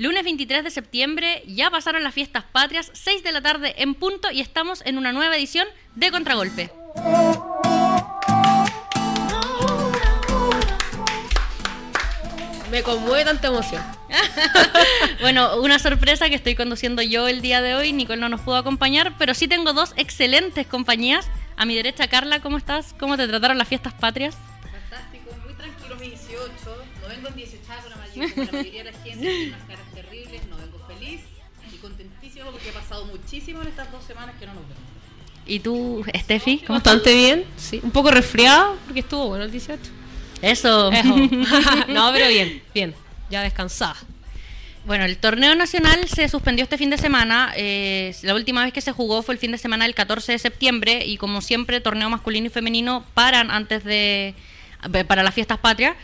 Lunes 23 de septiembre, ya pasaron las fiestas patrias, 6 de la tarde en punto y estamos en una nueva edición de Contragolpe. Me conmueve tanta emoción. bueno, una sorpresa que estoy conduciendo yo el día de hoy. Nicole no nos pudo acompañar, pero sí tengo dos excelentes compañías. A mi derecha, Carla, ¿cómo estás? ¿Cómo te trataron las fiestas patrias? Fantástico, muy tranquilo mi 18. No vengo en 18 con la mayoría, de la gente, unas porque he pasado muchísimo en estas dos semanas que no nos vemos. ¿Y tú, Steffi? ¿Cómo Bastante bien, sí. Un poco resfriado porque estuvo bueno el 18. Eso. no, pero bien, bien. Ya descansada. Bueno, el torneo nacional se suspendió este fin de semana. Eh, la última vez que se jugó fue el fin de semana del 14 de septiembre y como siempre, torneo masculino y femenino paran antes de para las fiestas patrias.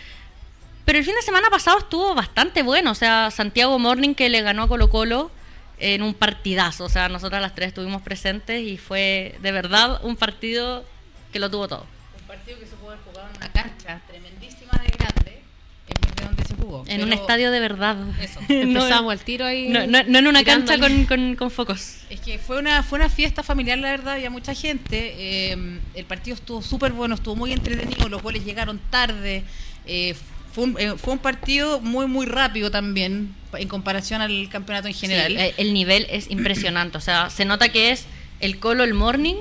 Pero el fin de semana pasado estuvo bastante bueno. O sea, Santiago Morning que le ganó a Colo Colo en un partidazo. O sea, nosotras las tres estuvimos presentes y fue de verdad un partido que lo tuvo todo. Un partido que se puede jugar en una cancha tremendísima de grande, en de donde se jugó. En un estadio de verdad. Eso, empezamos al tiro ahí. No, en una cancha con, focos. Es que fue una, fue una fiesta familiar, la verdad, había mucha gente. Eh, el partido estuvo súper bueno, estuvo muy entretenido, los goles llegaron tarde. Eh, eh, fue un, partido muy, muy rápido también en comparación al campeonato en general. Eh, el nivel es impresionante. O sea, se nota que es el Colo, el Morning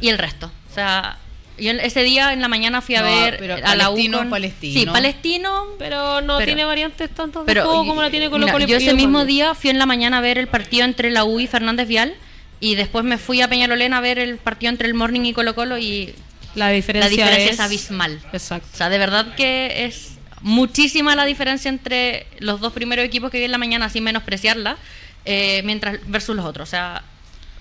y el resto. O sea, yo ese día en la mañana fui a ver a la U palestino. Sí, palestino, pero no tiene variantes tanto de juego como la tiene Colo Colo. Yo ese mismo día fui en la mañana a ver el partido entre la U y Fernández Vial y después me fui a Peñalolén a ver el partido entre el Morning y Colo Colo y la diferencia, es... es abismal. Exacto. O sea, de verdad que es muchísima la diferencia entre los dos primeros equipos que vi en la mañana, sin menospreciarla, eh, mientras versus los otros. O sea,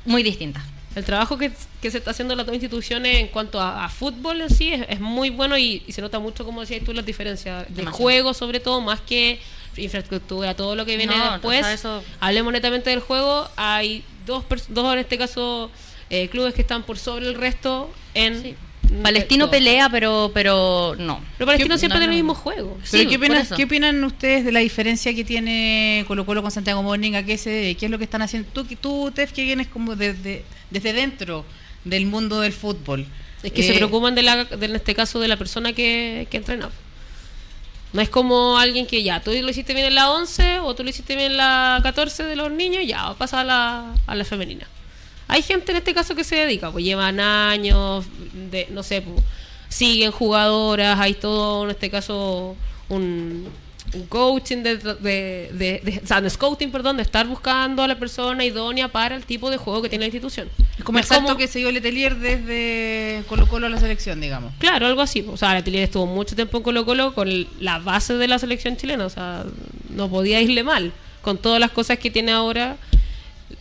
muy distinta. El trabajo que, se está haciendo las dos instituciones en cuanto a, fútbol en sí es, muy bueno y, se nota mucho, como decías tú, las diferencias de juego, sobre todo, más que infraestructura, todo lo que viene después. Hablemos netamente del juego. Hay dos, dos en este caso, eh, clubes que están por sobre el resto en Palestino pelea, pero pero no. Pero Palestino siempre tiene el mismo juego. ¿Pero qué, opinan, qué, opinan, ustedes de la diferencia que tiene Colo Colo con Santiago Morning? ¿A qué, se, qué es lo que están haciendo? Tú, tú Tef, que vienes como desde, desde dentro del mundo del fútbol. Es que se eh, preocupan de la, en este caso de la persona que, que entrena. No es como alguien que ya, tú lo hiciste bien en la 11 o tú lo hiciste bien en la 14 de los niños, ya, pasa a la, a la femenina. Hay gente en este caso que se dedica, pues llevan años, de, no sé, pues, siguen jugadoras, hay todo en este caso un, coaching de, de, de, o sea, scouting, perdón, de estar buscando a la persona idónea para el tipo de juego que tiene la institución. Es como el salto que se dio Letelier desde Colo Colo a la selección, digamos. Claro, algo así. O sea, Letelier estuvo mucho tiempo en Colo Colo con la base de la selección chilena, o sea, no podía irle mal con todas las cosas que tiene ahora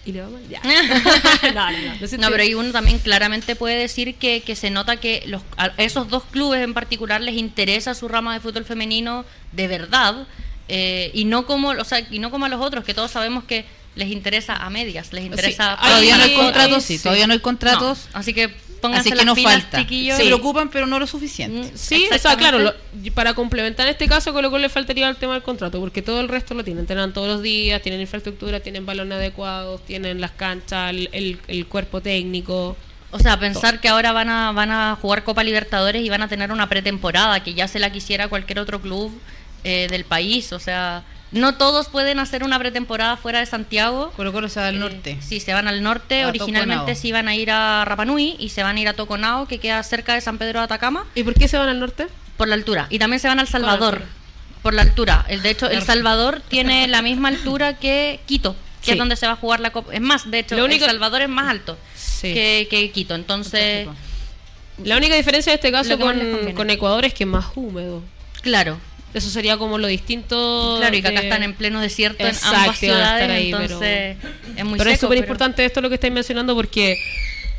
y le va mal. Ya. no, pero ahí uno también claramente puede decir que, que se nota que los, a esos dos clubes en particular les interesa su rama de fútbol femenino de verdad eh, y no como o sea, y no como a los otros que todos sabemos que les interesa a medias, les interesa. todavía no hay contratos, sí, todavía no hay contratos. así que Así que nos falta. Se preocupan, pero no lo suficiente. Mm, sí, o sea, claro, para complementar en este caso, con lo que le faltaría el tema del contrato, porque todo el resto lo tienen. Tienen todos los días, tienen infraestructura, tienen balones adecuados, tienen las canchas, el, el, cuerpo técnico. O sea, pensar que ahora van a, van a jugar Copa Libertadores y van a tener una pretemporada que ya se la quisiera cualquier otro club eh, del país. O sea, no todos pueden hacer una pretemporada fuera de Santiago. Colo Colo se va al eh, norte. Sí, se van al norte. Originalmente se iban a ir a Rapanui y se van a ir a Toconao, que queda cerca de San Pedro de Atacama. ¿Y por qué se van al norte? Por la altura. Y también se van al Salvador. Por la altura. El, de hecho, El Salvador tiene la misma altura que Quito, que es donde se va a jugar la Copa. Es más, de hecho, El Salvador es más alto que, que, Quito. Entonces... La única diferencia de este caso con, con Ecuador es que es más húmedo. Claro, eso sería como lo distinto. Claro, y que acá están en pleno desierto en ambas ciudades, ahí, entonces pero, es muy Pero es súper importante esto lo que estáis mencionando porque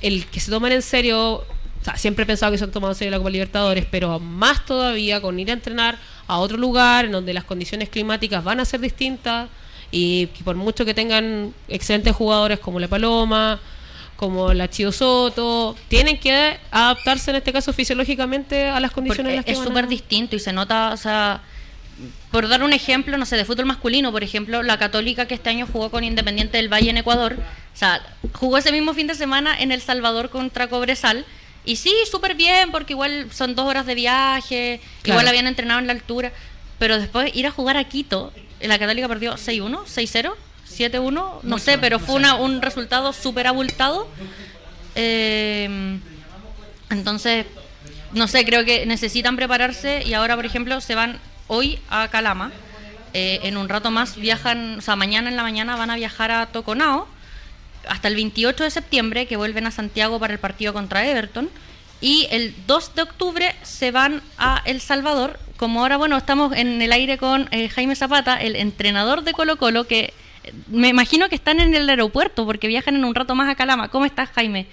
el que se tomen en serio, o sea, siempre he pensado que se han tomado en serio la Copa Libertadores, pero más todavía con ir a entrenar a otro lugar en donde las condiciones climáticas van a ser distintas y que por mucho que tengan excelentes jugadores como la Paloma, como la Chio Soto, tienen que adaptarse en este caso fisiológicamente a las condiciones en las que es súper distinto y se nota, o sea, por dar un ejemplo, no sé, de fútbol masculino, por ejemplo, la Católica que este año jugó con Independiente del Valle en Ecuador, o sea, jugó ese mismo fin de semana en El Salvador contra Cobresal. Y sí, súper bien, porque igual son dos horas de viaje, igual habían entrenado en la altura, pero después ir a jugar a Quito, la Católica perdió 6-1, 6-0, 7-1, no sé, pero fue una, un resultado súper abultado. Eh, entonces, no sé, creo que necesitan prepararse y ahora, por ejemplo, se van hoy a Calama. Eh, en un rato más viajan, o sea, mañana en la mañana van a viajar a Toconao hasta el 28 de septiembre, que vuelven a Santiago para el partido contra Everton. Y el 2 de octubre se van a El Salvador. Como ahora, bueno, estamos en el aire con eh, Jaime Zapata, el entrenador de Colo Colo, que me imagino que están en el aeropuerto porque viajan en un rato más a Calama. ¿Cómo estás, Jaime?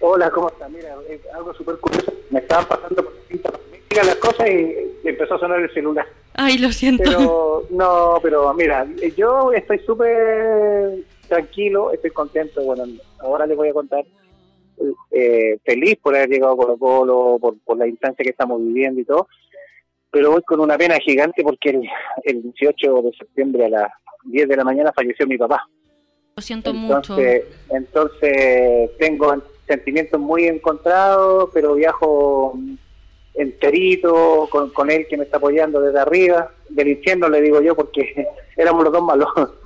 Hola, ¿cómo estás? Mira, es algo súper curioso. Me estaban pasando por distintas las cosas y empezó a sonar el celular. Ay, lo siento. Pero, no, pero mira, yo estoy súper tranquilo, estoy contento. Bueno, ahora les voy a contar. Eh, feliz por haber llegado a Colo Colo, por, por la instancia que estamos viviendo y todo. Pero voy con una pena gigante porque el, el 18 de septiembre a las 10 de la mañana falleció mi papá. Lo siento entonces, mucho. Entonces tengo sentimientos muy encontrados, pero viajo enterito con, con él que me está apoyando desde arriba, del infierno le digo yo, porque éramos los dos malos.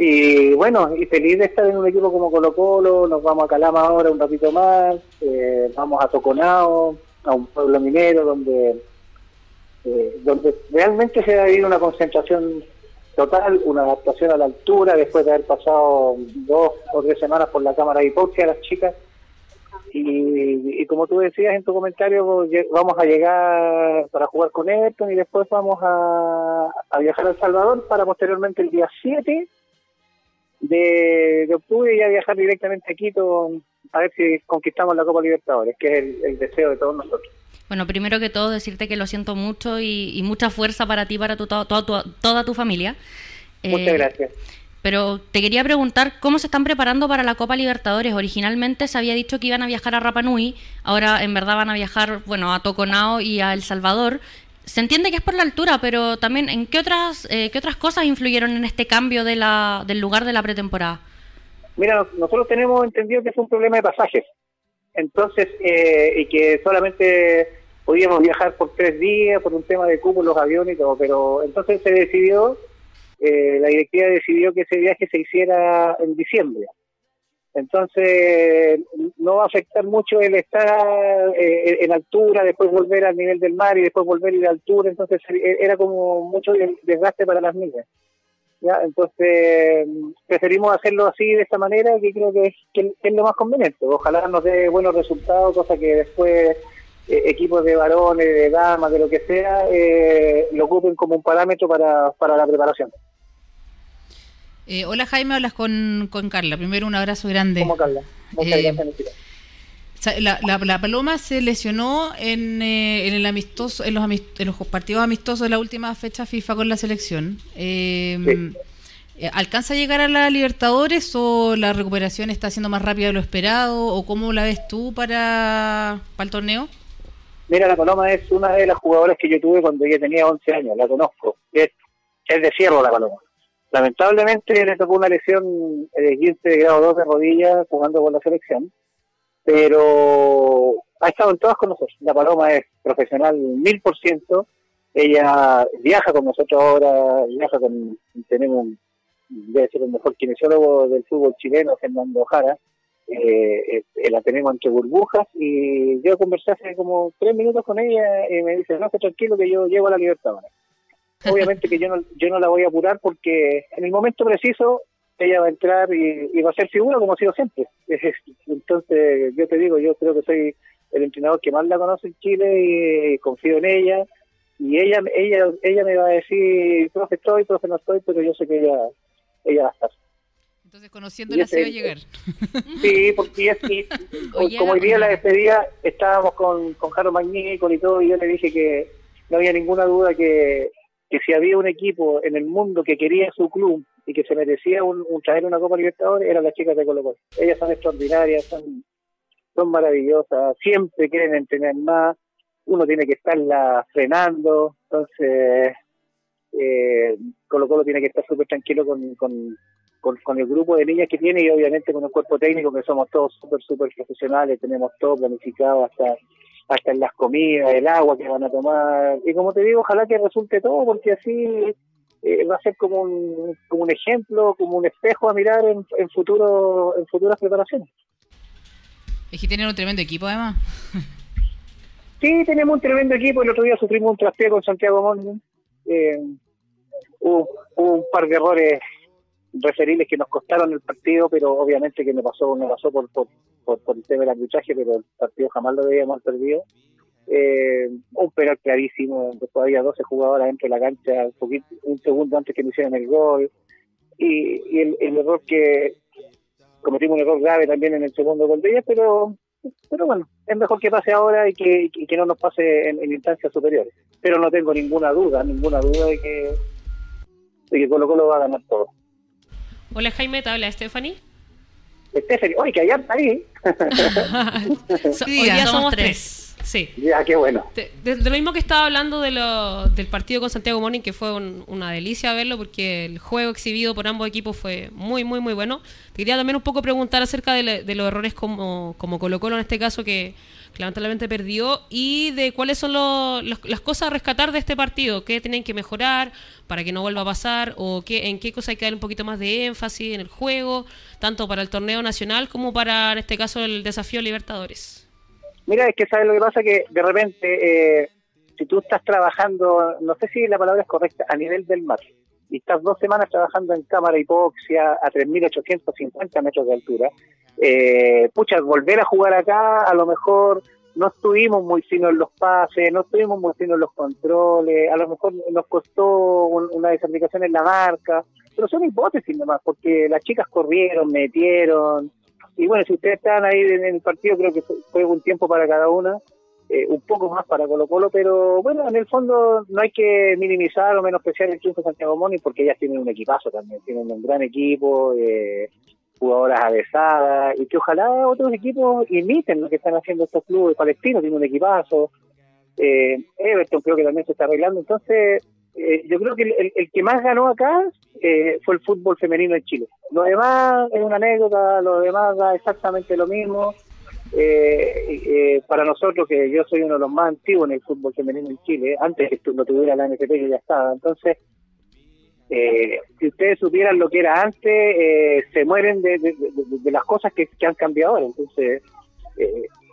Y bueno, y feliz de estar en un equipo como Colo Colo, nos vamos a Calama ahora un ratito más, eh, vamos a Toconao, a un pueblo minero donde, eh, donde realmente se ha habido una concentración total, una adaptación a la altura, después de haber pasado dos o tres semanas por la cámara de hipoxia las chicas, y, como tú decías en tu comentario, vamos a llegar para jugar con Everton y después vamos a, viajar a El Salvador para posteriormente el día 7 de, octubre ya viajar directamente a Quito a ver si conquistamos la Copa Libertadores, que es el, deseo de todos nosotros. Bueno, primero que todo decirte que lo siento mucho y, mucha fuerza para ti, para tu, toda tu familia. Muchas eh, gracias. Pero te quería preguntar cómo se están preparando para la Copa Libertadores. Originalmente se había dicho que iban a viajar a Rapa Nui, ahora en verdad van a viajar, bueno, a Toconao y a El Salvador. Se entiende que es por la altura, pero también en qué otras eh, qué otras cosas influyeron en este cambio de la, del lugar de la pretemporada. Mira, nosotros tenemos entendido que es un problema de pasajes. Entonces, eh, y que solamente podíamos viajar por tres días por un tema de cupo los aviones y todo, pero entonces se decidió eh, la directiva decidió que ese viaje se hiciera en diciembre. Entonces, no va a afectar mucho el estar eh, en altura, después volver al nivel del mar y después volver a ir a altura. Entonces, era como mucho desgaste para las niñas. ¿ya? Entonces, preferimos hacerlo así, de esta manera, que creo que es, que es lo más conveniente. Ojalá nos dé buenos resultados, cosa que después eh, equipos de varones, de damas, de lo que sea, eh, lo ocupen como un parámetro para, para la preparación. Eh, hola Jaime, hablas con, con Carla. Primero un abrazo grande. ¿Cómo Carla? Muchas gracias. La, la, Paloma se lesionó en, en el amistoso, en los, en los partidos amistosos de la última fecha FIFA con la selección. ¿Alcanza a llegar a la Libertadores o la recuperación está siendo más rápida de lo esperado? ¿O cómo la ves tú para, para el torneo? Mira, la Paloma es una de las jugadoras que yo tuve cuando ella tenía 11 años, la conozco. Es, de cierro la Paloma. Lamentablemente le tocó una lesión de 15 de grado 2 de rodilla jugando con la selección, pero ha estado en todas con nosotros. La Paloma es profesional mil por ciento. Ella viaja con nosotros ahora, viaja con, tenemos, debe ser el mejor kinesiólogo del fútbol chileno, Fernando Jara eh, eh, la tenemos entre burbujas y yo conversé hace como tres minutos con ella y me dice, no, esté tranquilo que yo llevo a la libertad Obviamente que yo no, yo no la voy a apurar porque en el momento preciso ella va a entrar y, va a ser figura como ha sido siempre. Entonces, yo te digo, yo creo que soy el entrenador que más la conoce en Chile y confío en ella. Y ella ella ella me va a decir, profe estoy, profe no estoy, pero yo sé que ella, ella va a estar. Entonces, conociéndola se va a llegar. Sí, porque así, como hoy día la despedida, estábamos con, con Jaro Magnífico y todo, y yo le dije que no había ninguna duda que, que si había un equipo en el mundo que quería su club y que se merecía un, traer una Copa Libertadores, eran las chicas de Colo Colo. Ellas son extraordinarias, son, son maravillosas, siempre quieren entrenar más, uno tiene que estarla frenando, Entonces, eh, Colo Colo tiene que estar súper tranquilo con, con, con, el grupo de niñas que tiene y obviamente con el cuerpo técnico que somos todos súper, súper profesionales, tenemos todo planificado hasta hasta en las comidas, el agua que van a tomar. Y como te digo, ojalá que resulte todo porque así eh, va a ser como un, como un ejemplo, como un espejo a mirar en, en, futuro, en futuras preparaciones. Es que tienen un tremendo equipo además. Sí, tenemos un tremendo equipo. El otro día sufrimos un traspié con Santiago Moni. Eh, hubo, un par de errores referibles que nos costaron el partido, pero obviamente que me pasó, me pasó por, por, por, el tema del arbitraje, pero el partido jamás lo debíamos haber perdido. Eh, un penal clarísimo, todavía 12 jugadores dentro de la cancha, un, poquito, un segundo antes que me hicieran el gol. Y, el, error que cometimos un error grave también en el segundo gol de ella, pero pero bueno, es mejor que pase ahora y que, que no nos pase en, instancias superiores. Pero no tengo ninguna duda, ninguna duda de que, de que Colo Colo va a ganar todo. Hola Jaime, ¿te habla Stephanie? Stephanie, oye, que allá está ahí. Hoy día somos tres. Sí. Ya, qué bueno. De, lo mismo que estaba hablando de lo, del partido con Santiago Morning, que fue una delicia verlo porque el juego exhibido por ambos equipos fue muy, muy, muy bueno. Te quería también un poco preguntar acerca de, los errores como, como Colo Colo en este caso que, lamentablemente perdió. Y de cuáles son las cosas a rescatar de este partido, qué tienen que mejorar para que no vuelva a pasar o qué, en qué cosa hay que dar un poquito más de énfasis en el juego, tanto para el torneo nacional como para, en este caso, el desafío Libertadores. Mira, es que sabes lo que pasa que de repente, eh, si tú estás trabajando, no sé si la palabra es correcta, a nivel del mar, y estás dos semanas trabajando en cámara hipoxia a 3.850 metros de altura, eh, pucha, volver a jugar acá, a lo mejor no estuvimos muy finos en los pases, no estuvimos muy finos en los controles, a lo mejor nos costó una desaplicación en la marca, pero son hipótesis nomás, porque las chicas corrieron, metieron, y bueno, si ustedes están ahí en el partido, creo que fue un tiempo para cada una, eh, un poco más para Colo Colo, pero bueno, en el fondo no hay que minimizar o menospreciar el triunfo de Santiago Moni porque ellas tienen un equipazo también, tienen un gran equipo, eh, jugadoras avesadas, y que ojalá otros equipos imiten lo que están haciendo estos clubes palestinos, tienen un equipazo, eh, Everton creo que también se está arreglando, entonces eh, yo creo que el, que más ganó acá eh, fue el fútbol femenino en Chile. Lo demás es una anécdota, lo demás da exactamente lo mismo. Eh, para nosotros, que yo soy uno de los más antiguos en el fútbol femenino en Chile, antes que lo tuviera la NFP, que ya estaba. Entonces, si ustedes supieran lo que era antes, se mueren de, las cosas que, han cambiado ahora. Entonces,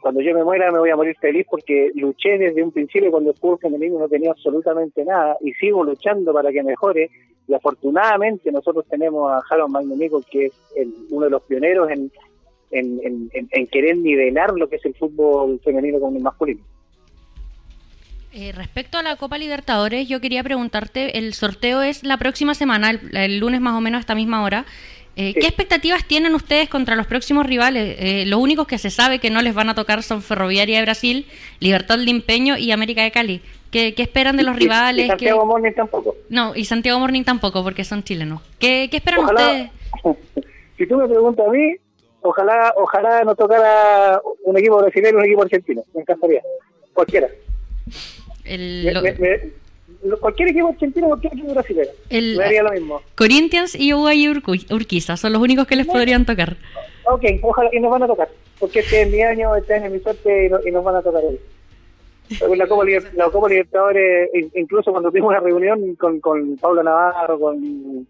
cuando yo me muera me voy a morir feliz porque luché desde un principio cuando el fútbol femenino no tenía absolutamente nada y sigo luchando para que mejore y afortunadamente nosotros tenemos a Harold Magnífico que es uno de los pioneros en, en, querer nivelar lo que es el fútbol femenino con el masculino. Eh, respecto a la Copa Libertadores, yo quería preguntarte, el sorteo es la próxima semana, el lunes más o menos a esta misma hora. Eh, ¿Qué expectativas tienen ustedes contra los próximos rivales? Eh, los únicos que se sabe que no les van a tocar son Ferroviaria de Brasil, Libertad de Impeño y América de Cali. ¿Qué, esperan de los rivales? Y Santiago Morning tampoco. No, y Santiago Morning tampoco, porque son chilenos. ¿Qué, esperan ustedes? si tú me preguntas a mí, ojalá ojalá nos tocara un equipo brasileño y un equipo argentino. Me encantaría. Cualquiera. El, cualquier equipo argentino, cualquier equipo brasileño. El, me haría lo mismo. Corinthians y y Urquiza son los únicos que les podrían tocar. Ok, ojalá y nos van a tocar. Porque este es mi año, este es mi suerte y, nos van a tocar hoy. La Copa, la Copa Libertadores, incluso cuando tuvimos una reunión con, con Pablo Navarro, con,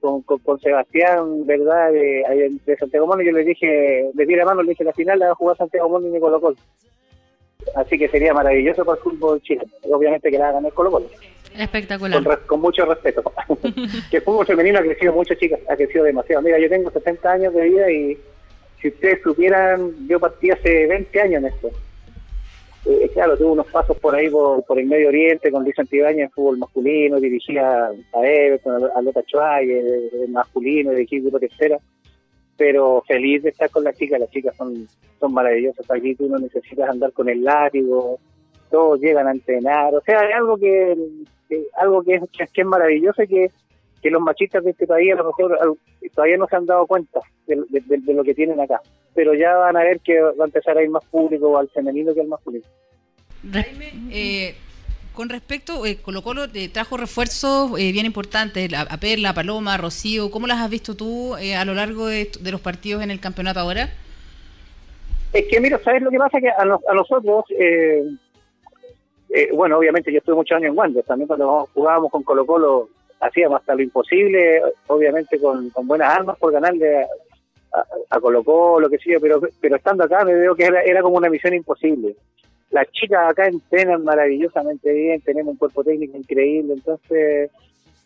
con, con, Sebastián, ¿verdad? De, de Santiago Mono, yo le dije, de la mano, le dije, la final la va a jugar Santiago Mono y Colo Colo. Así que sería maravilloso para el fútbol chileno. Obviamente que la ganar Colo Colo. Espectacular. Con, mucho respeto. que el fútbol femenino ha crecido mucho, chicas, ha crecido demasiado. Mira, yo tengo 70 años de vida y si ustedes supieran, yo partí hace 20 años en esto. Eh, claro, tuve unos pasos por ahí por, el Medio Oriente con Luis Antibaña en fútbol masculino, dirigía a Everton, a Lota Schwager, masculino, dirigí el grupo tercera pero feliz de estar con las chicas, las chicas son, son maravillosas, aquí tú no necesitas andar con el látigo, todos llegan a entrenar, o sea, hay algo que, algo que es, que es maravilloso y que, que los machistas de este país a lo mejor todavía no se han dado cuenta de, lo que tienen acá, pero ya van a ver que va a empezar a ir más público al femenino que al masculino. eh, Con respecto, eh, Colo Colo eh, trajo refuerzos eh, bien importantes, a, a Perla, a Paloma, a Rocío. ¿Cómo las has visto tú eh, a lo largo de, de los partidos en el campeonato ahora? Es que, mira, ¿sabes lo que pasa? Que a, nos- a nosotros, eh, eh, bueno, obviamente yo estuve muchos años en Wander, también cuando jugábamos con Colo Colo hacíamos hasta lo imposible, obviamente con, con buenas armas por ganarle a, a, Colo Colo, que sé pero, pero estando acá me veo que era, era como una misión imposible. Las chicas acá entrenan maravillosamente bien, tenemos un cuerpo técnico increíble, entonces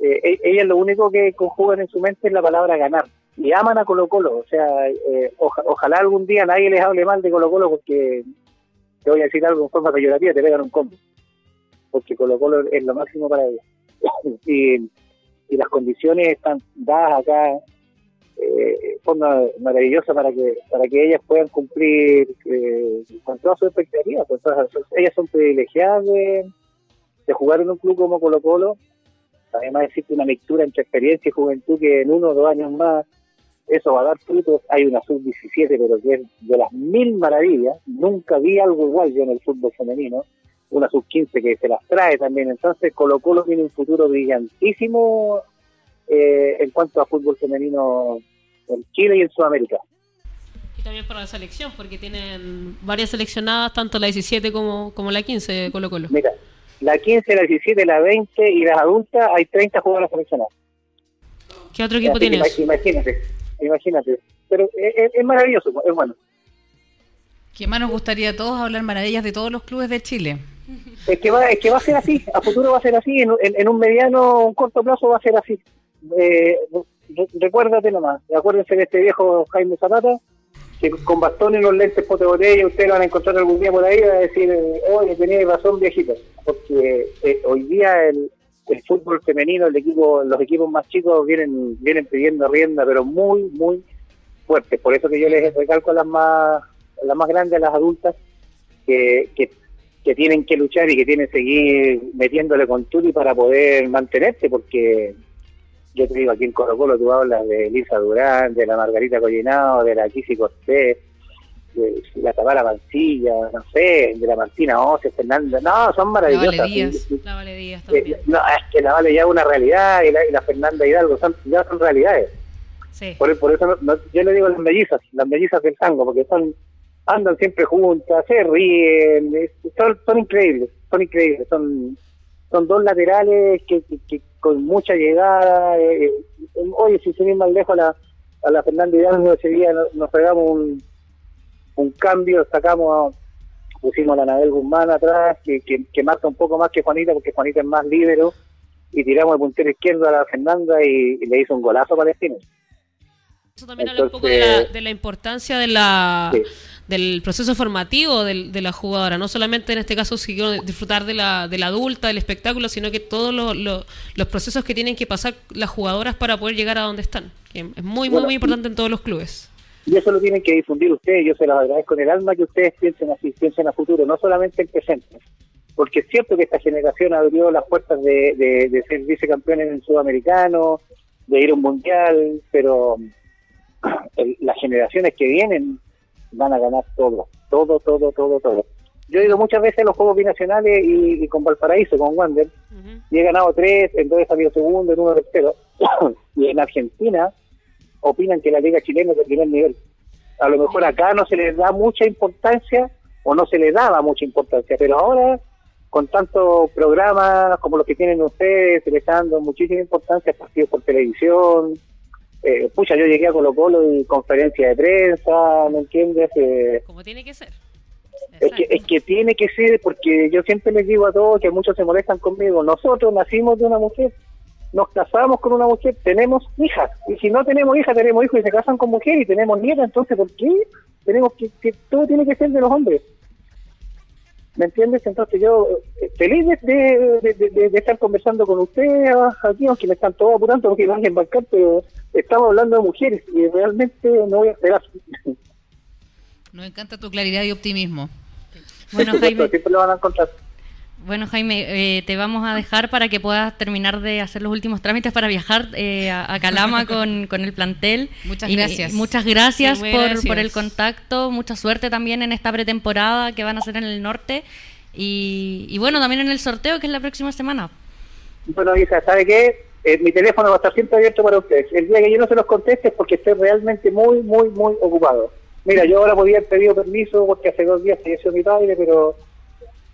eh, e- ellas lo único que conjugan en su mente es la palabra ganar y aman a Colo Colo, o sea, eh, oja- ojalá algún día nadie les hable mal de Colo Colo porque te voy a decir algo en forma peyorativa, te pegan un combo, porque Colo Colo es lo máximo para ellos. y las condiciones están dadas acá eh, forma maravillosa para que para que ellas puedan cumplir eh, con todas sus expectativas. Pues, ellas son privilegiadas de, de jugar en un club como Colo Colo. Además existe una mixtura entre experiencia y juventud que en uno o dos años más eso va a dar frutos. Hay una sub-17, pero que es de las mil maravillas. Nunca vi algo igual yo en el fútbol femenino. Una sub-15 que se las trae también. Entonces Colo Colo tiene un futuro brillantísimo eh, en cuanto a fútbol femenino en Chile y en Sudamérica. Y también para la selección, porque tienen varias seleccionadas, tanto la 17 como, como la 15 de Colo Colo. Mira, la 15, la 17, la 20 y las adultas hay 30 jugadoras seleccionadas. ¿Qué otro equipo Así que tienes? ima- Imagínate, imagínate. Pero es, es- es maravilloso, es bueno. ¿Qué más nos gustaría a todos hablar maravillas de todos los clubes de Chile? Es que va, es que va a ser así, a futuro va a ser así, en, un- en- en un mediano, un corto plazo va a ser así. Eh, re- recuérdate nomás, acuérdense de este viejo Jaime Zapata, que con bastón y los lentes pote botella, ustedes van a encontrar algún día por ahí, va a decir, oye, tenía razón viejito, porque eh, hoy día el, el fútbol femenino, el equipo, los equipos más chicos vienen, vienen pidiendo rienda, pero muy, muy fuerte. Por eso que yo les recalco a las más, las más grandes, a las adultas, que, que que tienen que luchar y que tienen que seguir metiéndole con Turi para poder mantenerse, porque yo te digo, aquí en Colo Colo tú hablas de Elisa Durán, de la Margarita Collinado, de la Kisi Cortés, de la Tamara Mancilla, no sé, de la Martina Oce, Fernanda, no, son La maravillosas. Vale Díaz. La Vale Díaz también. no, es que la Vale ya es una realidad y la, y la Fernanda Hidalgo son, ya son realidades. Sí. Por, por eso no- no- yo le digo las mellizas, las mellizas del tango, porque son andan siempre juntas, se ríen, son, son increíbles, son increíbles, son son dos laterales que, que- que con mucha llegada, eh, eh, oye, si ir más lejos a la, a la Fernanda Hidalgo ese día nos, nos pegamos un, un cambio, sacamos, a- pusimos a la Anabel Guzmán atrás, que, que, que marca un poco más que Juanita, porque Juanita es más líbero, y tiramos el puntero izquierdo a la Fernanda y, y le hizo un golazo a Palestino. Eso también habla un poco de la, Entonces- de la importancia de la, Sí. Del proceso formativo del- de la jugadora. No solamente en este caso si quiero disfrutar de la, de la adulta, del espectáculo, sino que todos los, procesos que tienen que pasar las jugadoras para poder llegar a donde están. Que es muy, muy, Bueno, muy importante en todos los clubes. Y eso lo tienen que difundir ustedes, yo se los agradezco en el alma que ustedes piensen así, piensen a futuro, no solamente en presente. Porque es cierto que esta generación abrió las puertas de, de, de ser vicecampeones en el sudamericano, de ir a un mundial, pero el- las generaciones que vienen van a ganar todo, todo, todo, todo, todo. Yo he ido muchas veces a los Juegos Binacionales y, y con Valparaíso, con Wander, y he ganado tres, en dos he salido segundo, en uno tercero. y en Argentina opinan que la liga chilena es de primer nivel. A lo mejor acá no se les da mucha importancia o no se le daba mucha importancia, pero ahora con tantos programas como los que tienen ustedes, se les dando muchísima importancia partidos por televisión. Eh, pucha, yo llegué a Colo Colo y conferencia de prensa, ¿me entiendes? Eh, Como tiene que ser. es que, es que tiene que ser, porque yo siempre les digo a todos que muchos se molestan conmigo. Nosotros nacimos de una mujer, nos casamos con una mujer, tenemos hijas. Y si no tenemos hijas, tenemos hijos y se casan con mujer y tenemos nietas. Entonces, ¿por qué tenemos que, que todo tiene que ser de los hombres? ¿Me entiendes? Entonces yo eh, feliz de, de, de- de- de estar conversando con ustedes aquí, aunque me están todos apurando porque van a embarcar, pero estamos hablando de mujeres y realmente no voy a esperar. Nos encanta tu claridad y optimismo. Bueno, Jaime, Siempre lo van a encontrar. Bueno, Jaime, eh, te vamos a dejar para que puedas terminar de hacer los últimos trámites para viajar eh, a, a Calama con, con el plantel. Muchas Y- gracias. y muchas gracias Sí, por, por el contacto. Mucha suerte también en esta pretemporada que van a hacer en el norte. Y, y bueno, también en el sorteo que es la próxima semana. Bueno, Isa, ¿sabe qué? Eh, mi teléfono va a estar siempre abierto para ustedes. El día que yo no se los conteste es porque estoy realmente muy, muy, muy ocupado. Mira, yo ahora podía haber pedido permiso porque hace dos días falleció mi padre, pero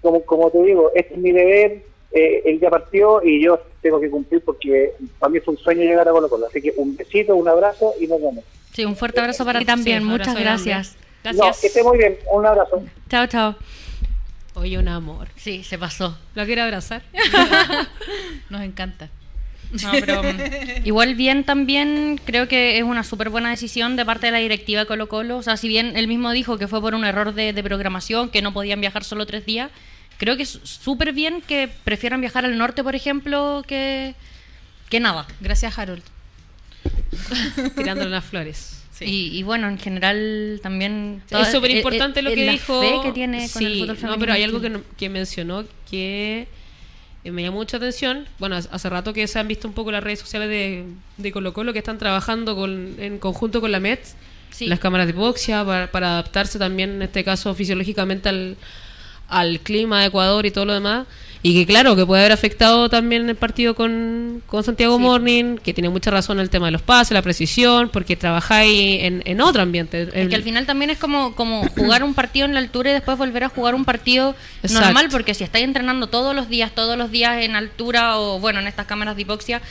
como, como te digo, este es mi deber, eh, él ya partió y yo tengo que cumplir porque para mí es un sueño llegar a Colo Colo. Así que un besito, un abrazo y nos vemos. Sí, un fuerte abrazo para ti también. Sí, Muchas grande. gracias. Gracias. No, que esté muy bien. Un abrazo. Chao, chao. Oye, un amor. Sí, se pasó. ¿La quiere abrazar? Nos encanta. No, pero mm, igual bien también creo que es una súper buena decisión de parte de la directiva de Colo Colo. O sea, si bien él mismo dijo que fue por un error de, de programación, que no podían viajar solo tres días, creo que es súper bien que prefieran viajar al norte, por ejemplo, que, que nada. Gracias, Harold. Tirándole las flores. Sí. Y, y bueno, en general también... es súper importante eh, lo que la dijo. fe que tiene con el Sí, fútbol no, femenino pero hay algo que mencionó que eh, me llamó mucha atención. Bueno, hace rato que se han visto un poco las redes sociales de, de Colo Colo que están trabajando con, en conjunto con la METS, Sí. las cámaras de boxia, para, para adaptarse también, en este caso, fisiológicamente al, al clima de Ecuador y todo lo demás. Y que claro, que puede haber afectado también el partido con, con Santiago Sí. Morning, que tiene mucha razón el tema de los pases, la precisión, porque trabajáis en, en otro ambiente. Es El- que al final también es como, como jugar un partido en la altura y después volver a jugar un partido Exacto. normal, porque si estáis entrenando todos los días, todos los días en altura o bueno, en estas cámaras de hipoxia,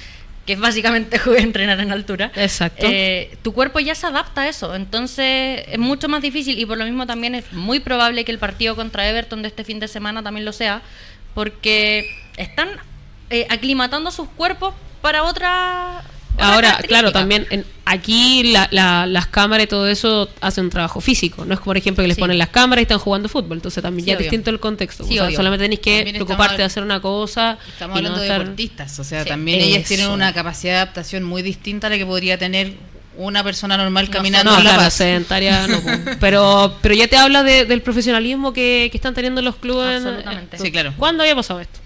que es básicamente entrenar en altura, Exacto. eh, tu cuerpo ya se adapta a eso, entonces es mucho más difícil y por lo mismo también es muy probable que el partido contra Everton de este fin de semana también lo sea, porque están eh, aclimatando sus cuerpos para otra... Ahora, claro, también en- aquí la- la- las cámaras y todo eso hacen un trabajo físico. No es como, por ejemplo, que les Sí. ponen las cámaras y están jugando fútbol. Entonces también Sí, ya es distinto el contexto. Sí, o sea, solamente tenéis que También preocuparte de hacer una cosa. Estamos y no hablando de deportistas, o sea, también ellas eso. tienen una capacidad de adaptación muy distinta a la que podría tener una persona normal caminando No, en La claro, sedentaria no. pero, pero ya te habla de- del profesionalismo que, que están teniendo los clubes. Absolutamente. Sí, claro. ¿Cuándo había pasado esto?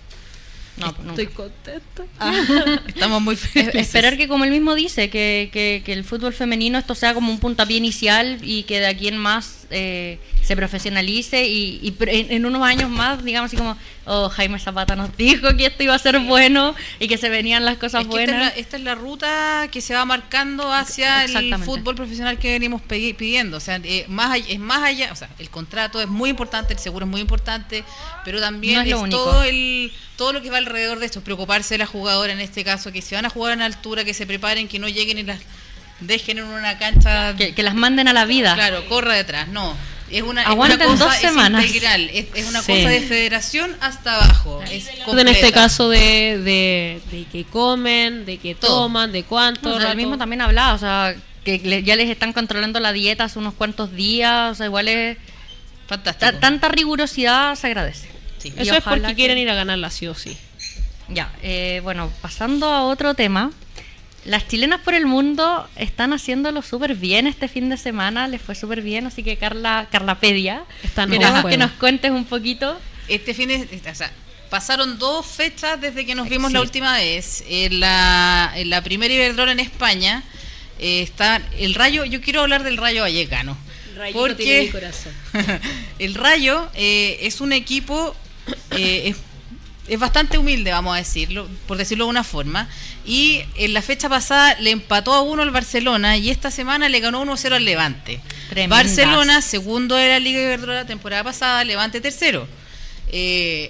No, nunca. Estoy contenta. Estamos muy Es- felices. Esperar que, como él mismo dice, que, que- que el fútbol femenino esto sea como un puntapié inicial y que de aquí en más eh, se profesionalice y, y en, en unos años más, digamos así como, oh, Jaime Zapata nos dijo que esto iba a ser bueno y que se venían las cosas Es que esta, es la, buenas. esta es la ruta que se va marcando hacia el fútbol profesional que venimos pidiendo. O sea, eh, más es más allá, o sea, el contrato es muy importante, el seguro es muy importante, pero también No es es, todo el todo lo que va alrededor de esto, preocuparse de la jugadora en este caso, que se van a jugar en altura, que se preparen, que no lleguen y las dejen en una cancha Que, que las manden a la vida. Claro, corra detrás, no. Es una, es Aguanten una cosa dos es semanas. integral, es, es una Sí. cosa de federación hasta abajo. Es en este caso de, de, de que comen, de que Todo. toman, de cuánto. O sea, él mismo también hablaba, o sea, que le- ya les están controlando la dieta hace unos cuantos días, o sea, igual es... Fantástico. ta- tanta rigurosidad se agradece. Sí. Eso es porque que- quieren ir a ganarla sí o sí. Ya, eh, bueno, pasando a otro tema. Las chilenas por el mundo están haciéndolo súper bien este fin de semana, les fue súper bien, así que Carla, Carlapedia, Están queremos que nos cuentes un poquito. Este fin de, o sea, pasaron dos fechas desde que nos vimos Sí. la última vez. En la, en la primera Iberdrola en España eh, está el Rayo. Yo quiero hablar del Rayo Vallecano. porque el Rayo eh, es un equipo eh, es, es bastante humilde, vamos a decirlo, por decirlo de una forma. Y en la fecha pasada le empató a uno al Barcelona y esta semana le ganó 1-0 al Levante. Tremendas. Barcelona, segundo de la Liga Iberdrola la temporada pasada, Levante tercero. Eh,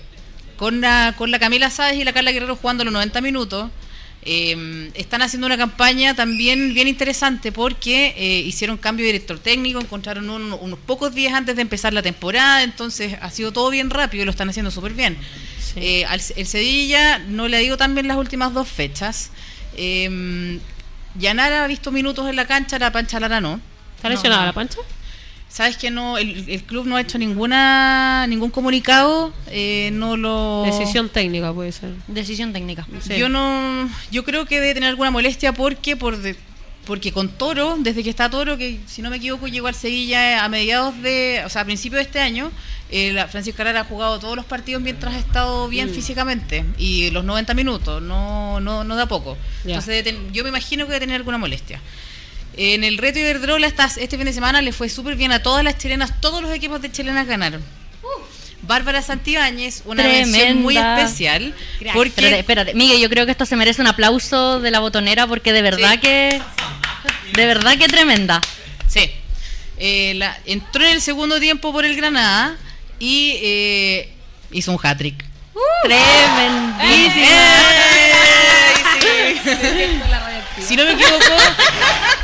con, la, con la Camila Sáez y la Carla Guerrero jugando los 90 minutos. Eh, están haciendo una campaña también bien interesante porque eh, hicieron cambio de director técnico, encontraron un- unos pocos días antes de empezar la temporada, entonces ha sido todo bien rápido y lo están haciendo súper bien. Sí. Eh, al- el Sevilla no le ido tan bien las últimas dos fechas. Eh, Yanara ha visto minutos en la cancha, la Pancha Lara no. ¿Está No, lesionada no. la pancha? Sabes que no, el, el club no ha hecho ninguna ningún comunicado, eh, no lo Decisión técnica puede ser. Decisión técnica. Sí. Yo no, yo creo que debe tener alguna molestia porque por de- porque con Toro, desde que está Toro, que si no me equivoco llegó al Sevilla a mediados de, o sea, a principios de este año, eh, la Francisca Lara ha jugado todos los partidos mientras ha estado bien Mm. físicamente y los 90 minutos, no no no da poco. Ya. Entonces debe ten- yo me imagino que debe tener alguna molestia. En el reto Iberdrola estas- este fin de semana le fue súper bien a todas las chilenas, todos los equipos de chilenas ganaron. Bárbara Santibáñez, una mención muy Tremenda. especial. Espérate, Porque espérate. Miguel, yo creo que esto se merece un aplauso de la botonera porque de verdad Sí. que. De verdad que tremenda. Sí. Eh, la- entró en el segundo tiempo por el Granada y eh, hizo un hat-trick. Tremendísima. ¡Ey! Sí. Si no me equivoco,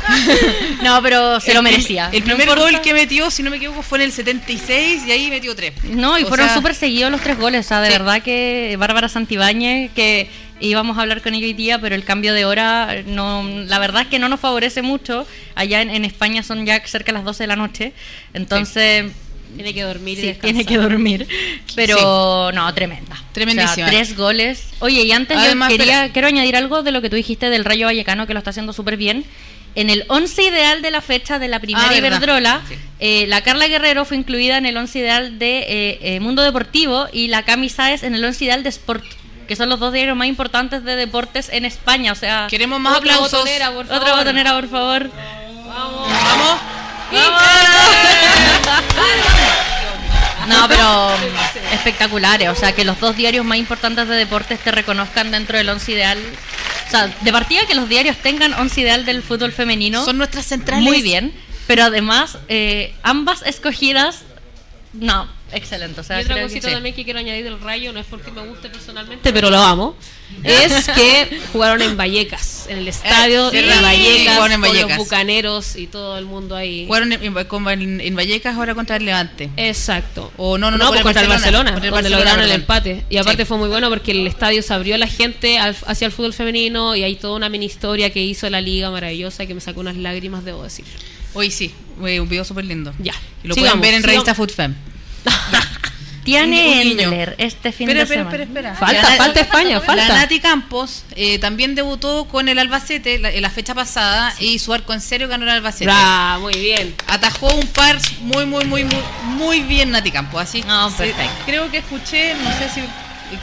No, pero se lo el merecía. El primer gol que metió, si no me equivoco, fue en el 76 y ahí metió tres. No, y O fueron súper seguidos los tres goles. O sea, de Sí. verdad que Bárbara Santibáñez, que íbamos a hablar con ella hoy día, pero el cambio de hora, no, la verdad es que no nos favorece mucho. Allá en, en España son ya cerca de las 12 de la noche. Entonces, Tiene que dormir sí, tiene que dormir. Pero, no, tremenda. Tremendísima. O sea, tres goles. Oye, y antes Además, yo quería, espera. quiero añadir algo de lo que tú dijiste del Rayo Vallecano, que lo está haciendo súper bien. En el 11 ideal de la fecha de la primera Ah. Iberdrola, Sí. eh, la Carla Guerrero fue incluida en el 11 ideal de eh, eh, Mundo Deportivo y la Cami Sáez en el 11 ideal de Sport, que son los dos diarios más importantes de deportes en España. O sea, Queremos más Otra aplausos. botonera, por otra favor. botonera, por favor. Vamos. Vamos. No, pero espectaculares. O sea, que los dos diarios más importantes de deportes te reconozcan dentro del 11 ideal. O sea, de partida que los diarios tengan 11 ideal del fútbol femenino. Son nuestras centrales. Muy bien. Pero además, eh, ambas escogidas. No, excelente. O sea, y otra que cosita sí. también que quiero añadir del Rayo, no es porque me guste personalmente, pero lo amo, es que jugaron en Vallecas, en el estadio sí, de Vallecas, jugaron en con Vallecas. los bucaneros y todo el mundo ahí. Jugaron en, Vallecas ahora contra el Levante. Exacto. O no, no, no, no, con pues contra el Barcelona, Barcelona, donde lograron el empate. Y aparte Sí. fue muy bueno porque el estadio se abrió a la gente al- hacia el fútbol femenino y hay toda una mini historia que hizo la liga maravillosa que me sacó unas lágrimas, debo decir. Hoy sí, eh, un video súper lindo. Ya. Y lo Sigamos, pueden ver en sigamos. revista Food Guiño. Endler este fin de semana. espera, espera. Falta, La- falta España, falta. La Nati Campos eh, también debutó con el Albacete la, en la fecha pasada y su arco en serio ganó el Albacete. Bra, muy bien. Atajó un par muy, muy, muy, muy, muy bien Nati Campos. Así No, se- perfecto. creo que escuché, no sé si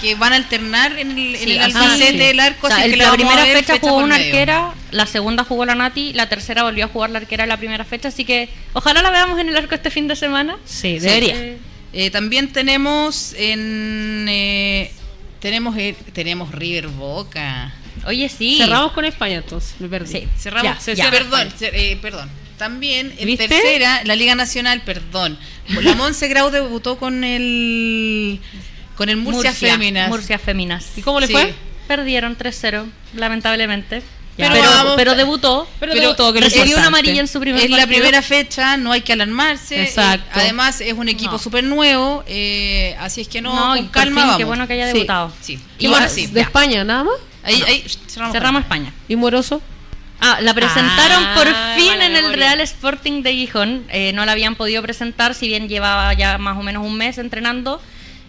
que van a alternar en el, en Sí, el así Albacete sí. el arco. O sea, así el- que la primera ver fecha jugó una medio. arquera, la segunda jugó la Nati, la tercera volvió a jugar la arquera en la primera fecha, así que ojalá la veamos en el arco este fin de semana. Sí, Sí. debería. Eh, Eh, también tenemos en eh, tenemos eh, tenemos River Boca. Oye, sí. Cerramos con España entonces, me perdí. Sí. Cerramos. Ya, se perdón, eh, perdón. También en ¿Viste? tercera, la Liga Nacional, perdón. La Monse Grau debutó con el con el Murcia, Féminas. Murcia Féminas. ¿Y cómo le Sí. fue? Perdieron 3-0, lamentablemente. Pero, Vamos, pero debutó. Pero, debutó, que recibió una amarilla en su primer Es la primera fecha, no hay que alarmarse. Exacto. Eh, además, es un equipo No. súper nuevo, eh, así es que no, No, con calma fin, vamos. qué bueno que haya debutado. Sí. ¿Qué Y sí, ¿De ya. España nada más? Ahí, ahí, cerramos. Cerramos España. ¿Y Moroso? Ah, la presentaron Ah, por fin en el. Real Sporting de Gijón. Eh, no la habían podido presentar, si bien llevaba ya más o menos un mes entrenando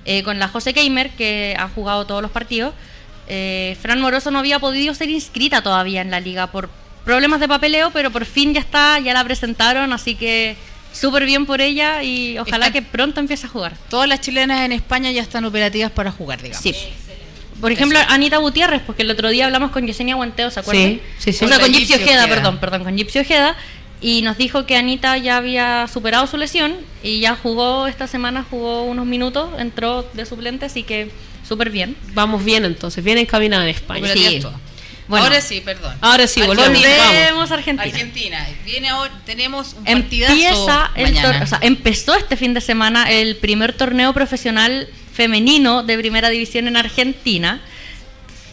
eh, con la José Gamer, que ha jugado todos los partidos. Eh, Fran Moroso no había podido ser inscrita todavía en la liga por problemas de papeleo, pero por fin ya está, ya la presentaron, así que súper bien por ella y ojalá Está- que pronto empiece a jugar. Todas las chilenas en España ya están operativas para jugar, digamos. Sí. Por ejemplo, Anita Gutiérrez, porque el otro día hablamos con Yesenia Guanteo, ¿se acuerdan? Sí, sí, sí. O sea, con Gypsy Ojeda, perdón, perdón, con Gypsy Ojeda. Y nos dijo que Anita ya había superado su lesión y ya jugó esta semana, jugó unos minutos, entró de suplente, así que súper bien. Vamos bien entonces, bien encaminada en España. Sí. Bueno. ahora sí, perdón. Ahora sí, volvemos. A Argentina. Argentina. Viene ahora, tenemos un partidazo Empieza el tor- mañana. o sea, empezó este fin de semana el primer torneo profesional femenino de primera división en Argentina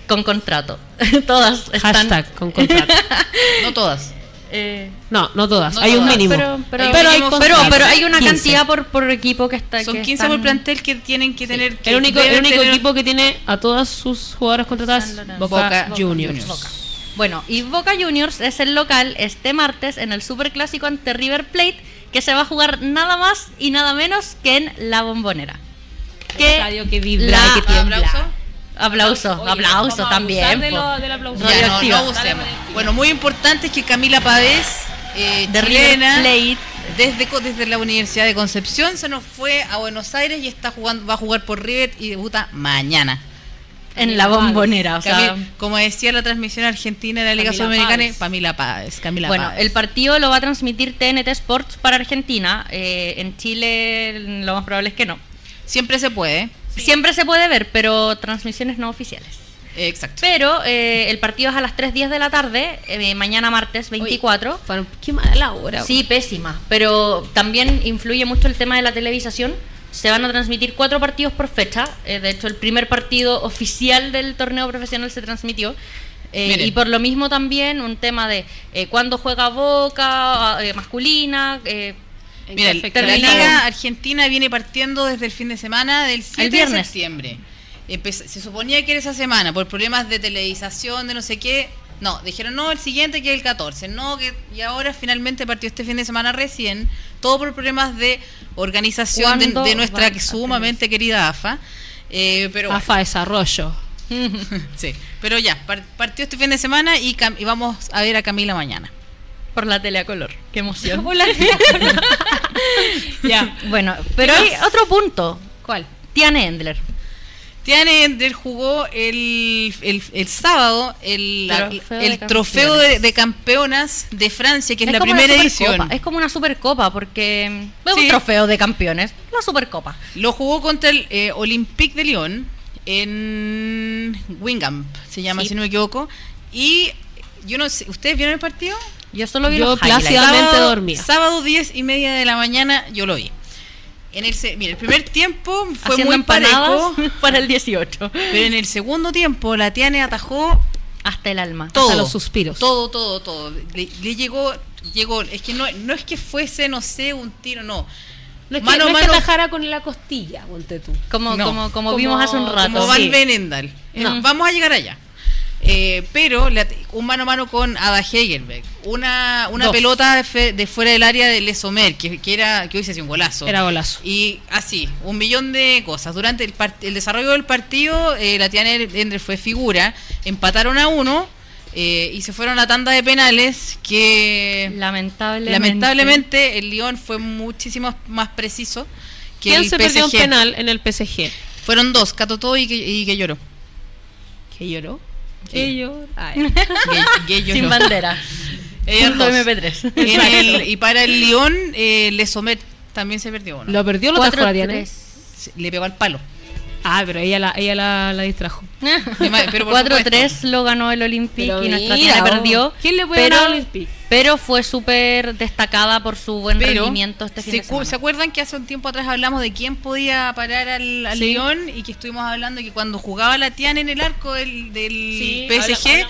con contrato. Todas están Hashtag con contrato. no todas. eh, No, no todas. No hay un mínimo. Pero, pero, Hay un pero, hay, mínimo pero, contrato. pero hay una 15. cantidad por, por equipo que está. Son que 15 están- por plantel que tienen que tener. que el único, el deben único tener- equipo que tiene a todas sus jugadoras contratadas. Boca, Boca Juniors. Boca. Bueno, y Boca Juniors es el local este martes en el Superclásico ante River Plate, que se va a jugar nada más y nada menos que en La Bombonera. Que estadio que vibra la- y que tiembla. ¿Aplauso? Aplauso, Oye, aplauso también. de lo- del aplauso. Ya, no, no. Bueno, muy importante es que Camila Pavés, eh, De River chilena, Plate. desde, desde la Universidad de Concepción, se nos fue a Buenos Aires y está jugando, va a jugar por River y debuta mañana. En La Bombonera, o sea, como decía la transmisión argentina de la Liga Camila Sudamericana, Páez. Camila Páez. Camila Bueno, Páez. el partido lo va a transmitir TNT Sports para Argentina. Eh, en Chile lo más probable es que no. Siempre se puede. Siempre se puede ver, pero transmisiones no oficiales. Exacto. Pero eh, el partido es a las 3.10 de la tarde, eh, mañana martes 24. Para- qué mala hora. Sí, pésima. Pero también influye mucho el tema de la televisación. Se van a transmitir cuatro partidos por fecha. Eh, de hecho, el primer partido oficial del torneo profesional se transmitió. Eh, y por lo mismo también un tema de eh, cuándo juega Boca, eh, masculina. eh, ¿En Mira, la Liga Argentina viene partiendo desde el fin de semana del 7 de viernes. septiembre. Se suponía que era esa semana por problemas de televisación, de no sé qué. No, dijeron no, el siguiente que es el 14. No, que y ahora finalmente partió este fin de semana recién. Todo por problemas de organización de, ¿Cuándo de nuestra sumamente querida AFA. Eh, pero bueno, AFA Desarrollo. sí. Pero ya, par- partió este fin de semana y, cam- y vamos a ver a Camila mañana. por la tele a color. Qué emoción. Hola. ya. bueno, pero hay otro punto. ¿Cuál? Tiane Endler. Tiane Ender jugó el, el, el sábado el, Trofeo el de trofeo de, de campeonas de Francia, que es, la primera edición. Es como una supercopa porque es Sí. un trofeo de campeones. La supercopa. Lo jugó contra el eh, Olympique de Lyon en Wingamp, se llama Sí. si no me equivoco. Y yo no sé, ¿ustedes vieron el partido? Yo solo vi Yo los plácidamente sábado, dormía. Sábado 10 y media de la mañana yo lo vi. En el, se- mira, el primer tiempo fue Haciendo muy parejo, para el 18. pero en el segundo tiempo la Tiane atajó Hasta el alma. todo, los suspiros. Todo, todo, todo. Le, le llegó, llegó, es que no, no es que fuese, no sé, un tiro, no. No es que, Mano no es que con la costilla, ponte tú. Como, No, como, como, como- vimos hace un rato. Como Van sí. Benendal. No. Vamos a llegar allá. Eh, pero la- un mano a mano con Ada Hegelberg. Una, una Dos. pelota de, fe- de fuera del área de Lesomer, que, que era que hoy se hacía un golazo. Era golazo. Y así, un millón de cosas. Durante el, part- el desarrollo del partido, eh, la Tiana Ender fue figura. Empataron a uno eh, y se fueron a la tanda de penales que... Lamentablemente. Lamentablemente el Lyon fue muchísimo más preciso que ¿Quién el se PSG. perdió un penal en el PSG? Fueron dos, Catotó y que, y que lloró. ¿Que lloró? Lloró. Sin bandera. Ellos Punto dos. MP3. En el- y para el Lyon, eh, Le Sommet también se perdió uno. ¿Lo perdió o lo trajo la Diana? 4-3. Se- Le pegó al palo. Ah, pero ella la, ella la, la distrajo. Pero por 4-3 supuesto. lo ganó el Olympique Pero y nuestra mira, perdió. ¿Quién le puede pero, ganar al Olympique? Pero fue súper destacada por su buen Pero, rendimiento este fin ¿se, de cu- semana. ¿se acuerdan que hace un tiempo atrás hablamos de quién podía parar al, al Sí. Lyon y que estuvimos hablando que cuando jugaba la Tiana en el arco del, del PSG,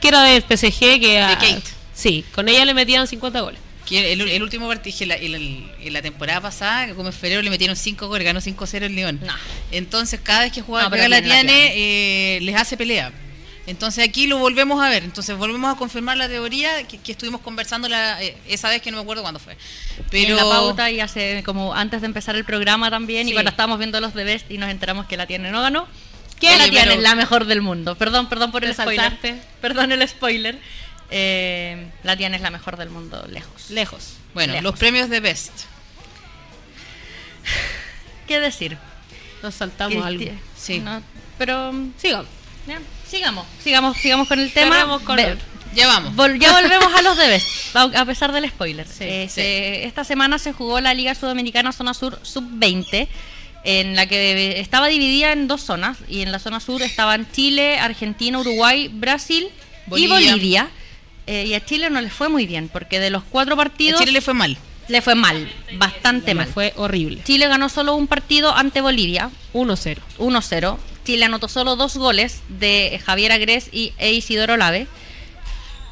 Que era del PSG que... a- Kate. Sí, con ella le metían 50 goles. que el, el último partido, que la, el- el- en la temporada pasada, como en febrero le metieron 5 goles, ganó 5-0 el. No. Entonces, cada vez que juega No, la Tiane, eh, les hace pelea. Entonces, aquí lo volvemos a ver. Entonces, volvemos a confirmar la teoría que, que estuvimos conversando la, eh, esa vez que no me acuerdo cuándo fue. Pero en la pauta y hace como antes de empezar el programa también Sí. y cuando estábamos viendo los de Best y nos enteramos que la tiene no ganó que la tiene la mejor del mundo perdón perdón por el Te spoiler perdón el spoiler Eh, la tiene es la mejor del mundo lejos Lejos. Bueno, Lejos. los premios de Best. qué decir Nos saltamos algo. Cristi- Sí. no, pero Sigamos. ya, sigamos sigamos sigamos con el tema Cerramos con Ve- Ya vamos. Vol- ya volvemos a los debes, a a pesar del spoiler. Sí, Eh, sí. esta semana se jugó la Liga Sudamericana Zona Sur Sub-20, en la que estaba dividida en dos zonas. Y en la zona sur estaban Chile, Argentina, Uruguay, Brasil Bolivia. y Bolivia. Eh, y a Chile no le fue muy bien, porque de los cuatro A partidos Chile le fue mal. le fue mal, bastante Le mal. Fue horrible. Chile ganó solo un partido ante Bolivia, 1-0. 1-0. Chile anotó solo dos goles de Javier Agres y e Isidoro Lave.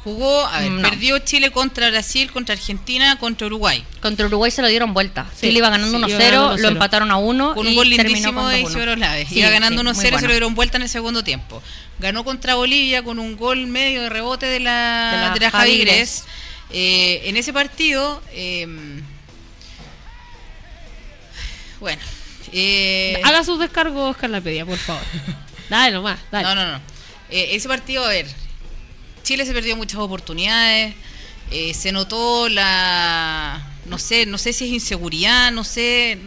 Jugó, a ver, No. perdió Chile contra Brasil, contra Argentina, contra Uruguay. Contra Uruguay se lo dieron vuelta. Sí, Chile iba ganando sí, 1-0, iba ganando lo 1-0. empataron a 1 Con un gol lindísimo de 2-1. Isidoro Laves. Sí, Iba ganando sí, 1-0 muy se lo dieron vuelta en el segundo tiempo. Ganó contra Bolivia con un gol medio de rebote de la, De la de la Javi. Gres. Eh, en ese partido, eh, bueno, eh, Haga sus descargos, Carlapedia, por favor. Dale nomás, dale. no, no, no. Eh, ese partido, a ver, Chile se perdió muchas oportunidades. eh, se notó la, no sé, no sé si es inseguridad, no sé,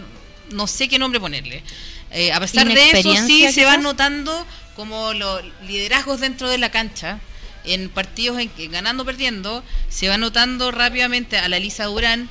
no sé qué nombre ponerle. Eh, a pesar de eso, sí se van notando como los liderazgos dentro de la cancha. En partidos en que ganando o perdiendo, se va notando rápidamente a la Lisa Durán,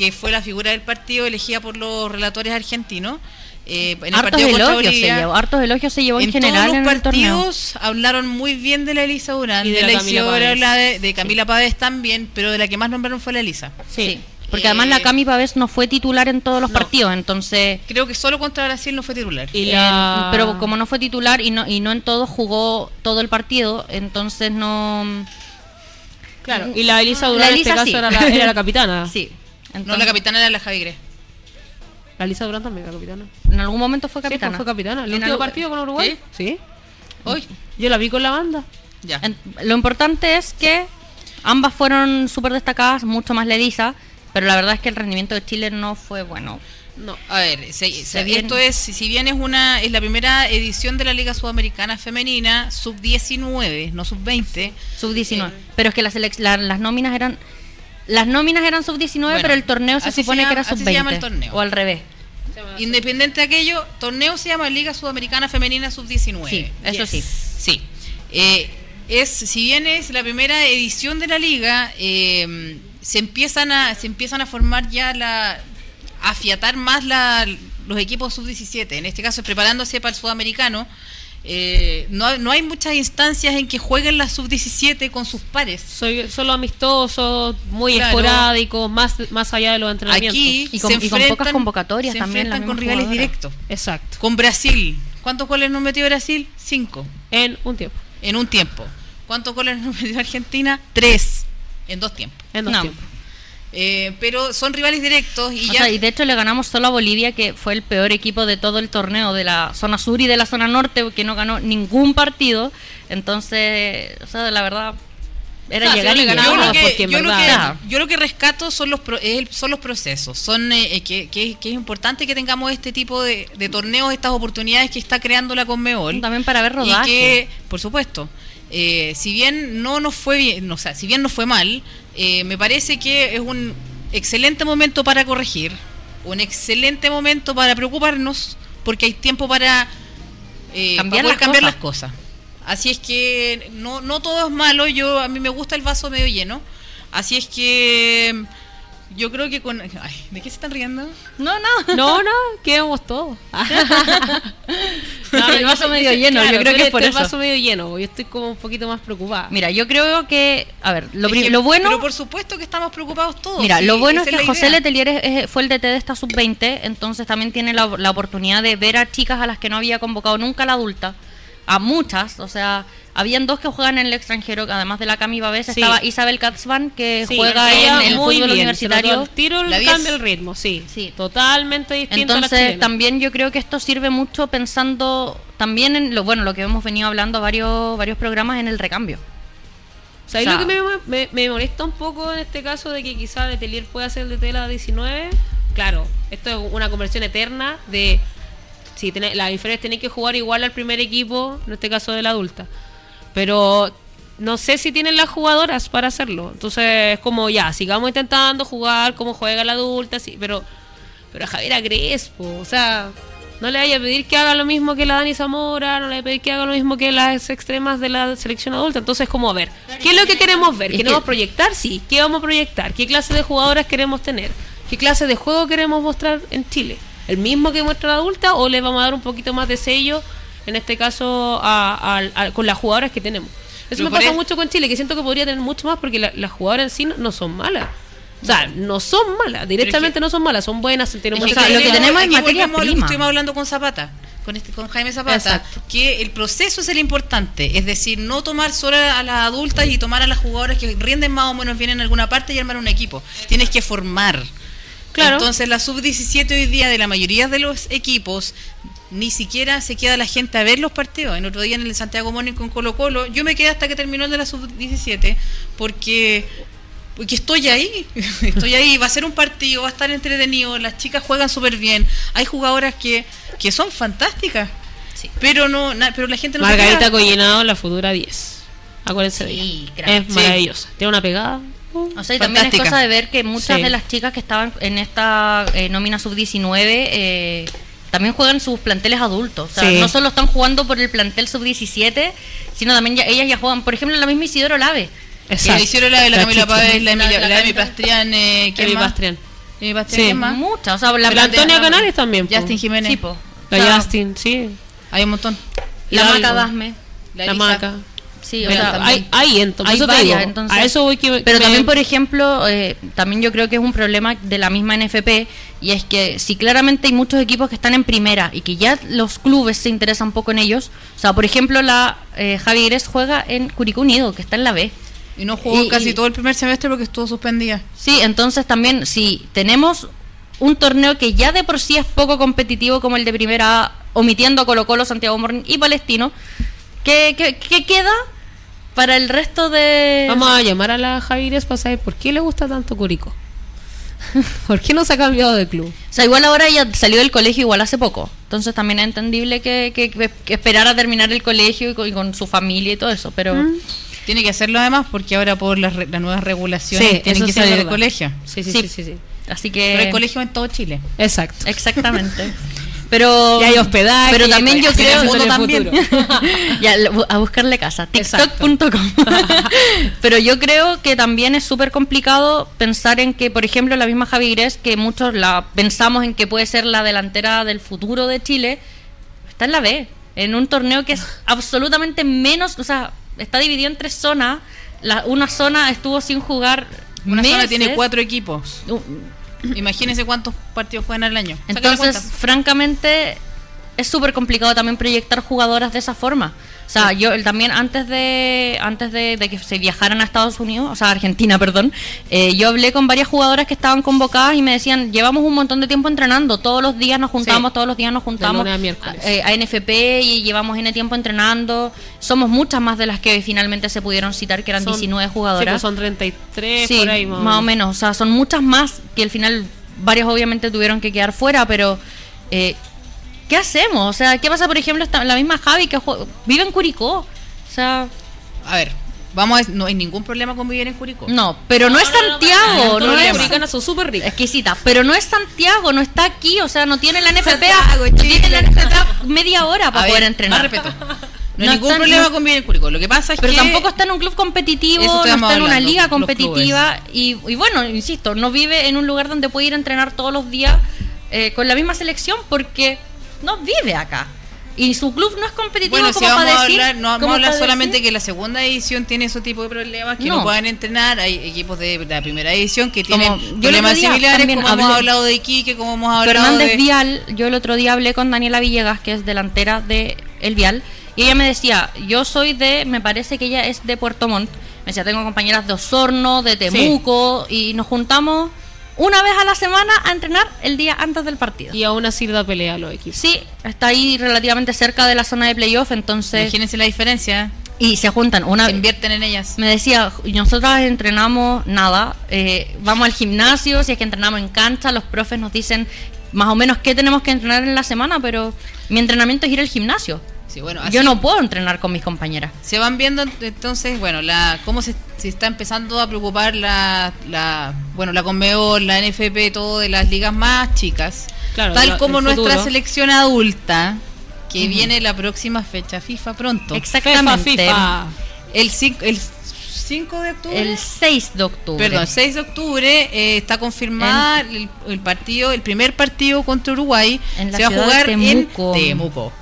que fue la figura del partido elegida por los relatores argentinos, eh, en el hartos partido elogios se Bolivia. llevó, hartos elogios se llevó en, en general todos en los el partidos hablaron muy bien de la Elisa Durán, Y de, de la la Camila la de, de Camila Páez también, pero de la que más nombraron fue la Elisa. Sí. Porque Eh, además la Cami Pavés no fue titular en todos los partidos, entonces Creo que solo contra Brasil no fue titular. Y Eh, la... pero como no fue titular y no y no en todos jugó todo el partido, entonces no Claro, y la Elisa La Durán en Elisa este caso sí. era, la, era la capitana. sí. No, la capitana era la Javi. La Elisa Durán también era capitana. en algún momento fue Sí, pues, capitana. fue capitana. ¿El último partido con Uruguay? Sí. Hoy, Yo la vi con la banda. ya. En- lo importante es que ambas fueron súper destacadas, mucho más la Elisa, pero la verdad es que el rendimiento de Chile no fue bueno. No. A ver, se- se- bien- esto es, si bien es una es la primera edición de la Liga Sudamericana Femenina, sub 19, no sub 20. Sub-19. Eh. Pero es que las, selec- la- las nóminas eran las nóminas eran sub-19, Bueno, pero el torneo se supone que era así se sub-20. llama el torneo. O al revés. Independiente de aquello, torneo se llama Liga Sudamericana Femenina sub 19. Sí, eso sí. Sí. Eh, es, si bien es la primera edición de la liga, eh, se empiezan a, se empiezan a formar ya la, a afiatar más la, los equipos sub 17. En este caso, preparándose para el sudamericano. Eh, no, no hay muchas instancias en que jueguen las sub 17 con sus pares. Soy solo amistosos, muy Claro. esporádicos, más, más allá de los entrenamientos. Aquí Y con- se y con pocas convocatorias se también, enfrentan con rivales directos. Exacto. Con Brasil. ¿Cuántos goles nos metió Brasil? Cinco. En un tiempo. En un tiempo. ¿Cuántos goles nos metió Argentina? Tres. En dos tiempos. En dos No. tiempos. Eh, pero son rivales directos y O ya. sea, y de hecho le ganamos solo a Bolivia, que fue el peor equipo de todo el torneo, de la zona sur y de la zona norte, que no ganó ningún partido. Entonces, o sea, la verdad, era llegar y no llegar. yo, lo que, yo, lo que, Claro. yo lo que rescato son los pro- son los procesos son eh, eh, que, que- que es importante que tengamos este tipo de, de torneos estas oportunidades que está creando la Conmebol También para ver rodaje. y que por supuesto eh, si bien no nos fue bien o sea si bien nos fue mal eh, me parece que es un excelente momento para corregir un excelente momento para preocuparnos porque hay tiempo para eh, Cambiar las cambiar cosas. las cosas así es que no no todo es malo yo a mí me gusta el vaso medio lleno así es que yo creo que con ay, de qué se están riendo No, no. No, no, quedamos todos. No, el vaso medio lleno, yo creo que es por el eso. vaso medio lleno, yo estoy como un poquito más preocupada. Mira, yo creo que, a ver, lo, Es que- lo bueno... pero por supuesto que estamos preocupados todos Mira, sí, lo bueno es que José. Letelier es- es- fue el DT de esta sub-20, entonces también tiene la, la oportunidad de ver a chicas a las que no había convocado nunca la adulta, a muchas, o sea, habían dos que juegan en el extranjero, además de la Cami Babés, Sí. estaba Isabel Katzman, que Sí, juega ella en el muy fútbol bien, universitario. tiro el 10. cambio el ritmo, sí. Sí. Totalmente distinto a la Entonces también yo creo que esto sirve mucho pensando también en lo bueno lo que hemos venido hablando varios varios programas en el recambio. O sea, ahí O sea- lo que me, me- me molesta un poco en este caso de que quizá Letelier pueda ser de la 19, claro, esto es una conversión eterna de si las inferiores tienen que jugar igual al primer equipo, en este caso de la adulta. Pero no sé si tienen las jugadoras para hacerlo. Entonces es como ya, sigamos intentando jugar como juega la adulta, sí, pero pero a Javiera Crespo, o sea, no le vaya a pedir que haga lo mismo que la Dani Zamora, no le vaya a pedir que haga lo mismo que las extremas de la selección adulta. Entonces, como a ver, ¿qué es lo que queremos ver? ¿Queremos que- proyectar? Sí. ¿Qué vamos a proyectar? ¿Qué clase de jugadoras queremos tener? ¿Qué clase de juego queremos mostrar en Chile? ¿El mismo que muestra la adulta o le vamos a dar un poquito más de sello, en este caso, a- a- a- con las jugadoras que tenemos? Eso Pero me pasa mucho con Chile, que siento que podría tener mucho más porque la- las jugadoras en sí no, no son malas. O sea, no son malas, directamente no son malas, son buenas, tienen Es mucha que, o sea, lo que tenemos es materia lo que prima. estuvimos hablando con Zapata, con, este, con Jaime Zapata, Exacto. que el proceso es el importante, es decir, no tomar solo a las adultas y tomar a las jugadoras que rinden más o menos bien en alguna parte y armar un equipo. Tienes que formar. Claro. Entonces la sub-17 hoy día de la mayoría de los equipos ni siquiera se queda la gente a ver los partidos. El otro día en el Santiago Morning con Colo Colo, yo me quedé hasta que terminó el de la sub-17 porque porque estoy ahí, estoy ahí, va a ser un partido, va a estar entretenido, las chicas juegan súper bien, hay jugadoras que, que son fantásticas, pero no na- pero la gente no se Margarita queda. Collinado, la futura 10. Acuérdense de Sí, ella. crack. Es Sí. maravillosa. Tiene una pegada. uh, O sea, y también es Fantástica. cosa de ver que muchas Sí. de las chicas que estaban en esta eh, nómina sub-19 eh, también juegan sus planteles adultos. O sea, Sí. no solo están jugando por el plantel sub-17, sino también ya, ellas ya juegan, por ejemplo, la misma Isidoro Lave. Exacto. Que hicieron la de la La Camila. Páez, la, Emilia- La- la, la- de mi Pastrián, eh, ¿quién Emi? Pastrián. Emi Pastrián, Sí. Muchas. O sea, la Pero Antonia Canales también. po. Justin Jiménez. Sí, po. La O sea, Justin, sí. Hay un montón. La Hidalgo. Maca Dasme. La. Maca. Sí, o sea, hay, hay entonces, hay eso te varias, digo, entonces- a eso voy que Pero me- también, por ejemplo, eh, también yo creo que es un problema de la misma NFP y es que si claramente hay muchos equipos que están en primera y que ya los clubes se interesan un poco en ellos, o sea, por ejemplo, la eh, Javi Gres juega en Curicó Unido, que está en la B. Y no jugó Y- casi y- todo el primer semestre porque estuvo suspendida. Sí, entonces también si tenemos un torneo que ya de por sí es poco competitivo como el de primera A, omitiendo a Colo Colo, Santiago Morning y Palestino, ¿qué, qué, qué queda para el resto de... Vamos a llamar a la Javires para saber por qué le gusta tanto Curicó. ¿Por qué no se ha cambiado de club? O sea, igual ahora ya salió del colegio igual hace poco. Entonces también es entendible que, que, que esperara terminar el colegio y con, y con su familia y todo eso. Pero Tiene que hacerlo además porque ahora por las, re- las nuevas regulaciones tienen eso que sí salir del colegio. Sí, sí, Sí. sí, sí, sí. así Pero hay que... colegios en todo Chile. Exacto. Exactamente. Pero, Y hay hospedaje, Pero y también hay yo creo también. ya, a buscarle casa. TikTok.com. pero yo creo que también es súper complicado pensar en que, por ejemplo, la misma Javi Gres, que muchos la pensamos en que puede ser la delantera del futuro de Chile, está en la B, en un torneo que es absolutamente menos, o sea, está dividido en tres zonas. La, una zona estuvo sin jugar. Una zona tiene cuatro equipos. Uh, Imagínense cuántos partidos juegan al año. Entonces, francamente, es súper complicado también proyectar jugadoras de esa forma. O sea, yo también antes de antes de, de que se viajaran a Estados Unidos, o sea, a Argentina, perdón, eh, yo hablé con varias jugadoras que estaban convocadas y me decían, llevamos un montón de tiempo entrenando, todos los días nos juntamos, Sí. todos los días nos juntamos a eh, a NFP y llevamos N tiempo entrenando. Somos muchas más de las que finalmente se pudieron citar, que eran Son- 19 Sí, jugadoras. pues son 33 Sí, por ahí más o menos. O sea, son muchas más que al final varios obviamente tuvieron que quedar fuera, pero eh, ¿qué hacemos? O sea, ¿qué pasa, por ejemplo, esta- la misma Javi que vive en Curicó? O sea, A ver, vamos a, no hay ningún problema con vivir en Curicó. no, pero no, es Santiago, no, es Americanas son súper ricas. exquisita, pero no es Santiago, no está aquí, o sea, no tiene la NFP, Santiago, no tiene la. NFP media hora A para ver, poder más entrenar. respeto. No, No hay ningún problema no- con vivir en Curicó. Lo que pasa es Pero que tampoco está en un club competitivo, no está en una liga competitiva y, y bueno, insisto, no vive en un lugar donde puede ir a entrenar todos los días eh, con la misma selección porque no vive acá. Y su club no es competitivo Bueno, si como vamos para a decir... hablar, no vamos como a hablar solamente decir- que la segunda edición tiene ese tipo de problemas que no, No. pueden entrenar. Hay equipos de la primera edición que Como- tienen el problemas día similares, como hemos hablado de Iquique, como hemos hablado Fernández de... Vial, yo el otro día hablé con Daniela Villegas, que es delantera de El Vial, y ella me decía, yo soy de, me parece que ella es de Puerto Montt, me decía, tengo compañeras de Osorno, de Temuco, y nos juntamos una vez a la semana a entrenar el día antes del partido. Y aún así da pelea a los equipos. Sí, está ahí relativamente cerca de la zona de playoff, entonces... Imagínense la diferencia. Y se juntan una Se invierten en ellas. Me decía, nosotras entrenamos nada, eh, vamos al gimnasio, si es que entrenamos en cancha, los profes nos dicen más o menos qué tenemos que entrenar en la semana, pero mi entrenamiento es ir al gimnasio. Sí, bueno, así Yo no puedo entrenar con mis compañeras. se van viendo entonces, bueno, la cómo se, se está empezando a preocupar la, la bueno, la Conmebol, la NFP, todo de las ligas más chicas. Claro, Tal lo- como el nuestra selección adulta, que viene la próxima fecha FIFA pronto. Exactamente. FIFA, FIFA. El 5 el 5 de octubre. El 6 de octubre. Perdón, 6 de octubre eh, está confirmada el, el partido, el primer partido contra Uruguay En la se va a de jugar Temuco. en Temuco.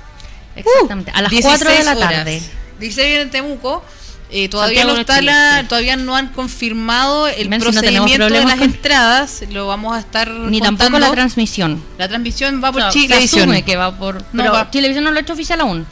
Exactamente. a las 4 de la 16 tarde. horas. 16 en Temuco. Eh, todavía Santiago no está Chile, la, sí. todavía no han confirmado el si no procedimiento de las con- entradas. Lo vamos a estar Ni tampoco la transmisión. La transmisión va por No, se asume que va por... No, pero va- Chilevisión no lo ha hecho oficial aún.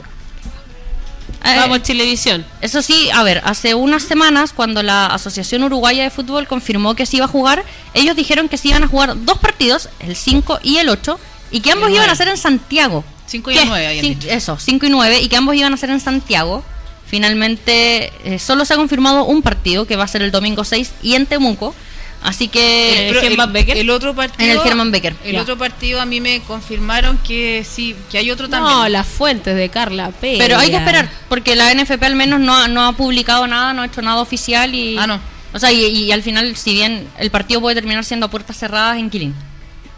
Eh, Vamos, Chilevisión. Eso sí, a ver, hace unas semanas cuando la Asociación Uruguaya de Fútbol confirmó que se iba a jugar, ellos dijeron que se iban a jugar dos partidos, el 5 y el 8, y que ambos iban a ser en Santiago. 5 y ¿Qué? 9 habían Cin- dicho. Eso, 5 y 9, y que ambos iban a ser en Santiago. Finalmente, eh, solo se ha confirmado un partido, que va a ser el domingo 6 y en Temuco. Así que... Eh, Pero Germán Becker? el otro partido, En el Germán Becker, El ya. otro partido a mí me confirmaron que sí, que hay otro también. No, las fuentes de Carla Pérez. Pero hay que esperar, porque la NFP al menos no ha, no ha publicado nada, no ha hecho nada oficial y... Ah, no. O sea, y, y al final, si bien el partido puede terminar siendo a puertas cerradas en Quilín.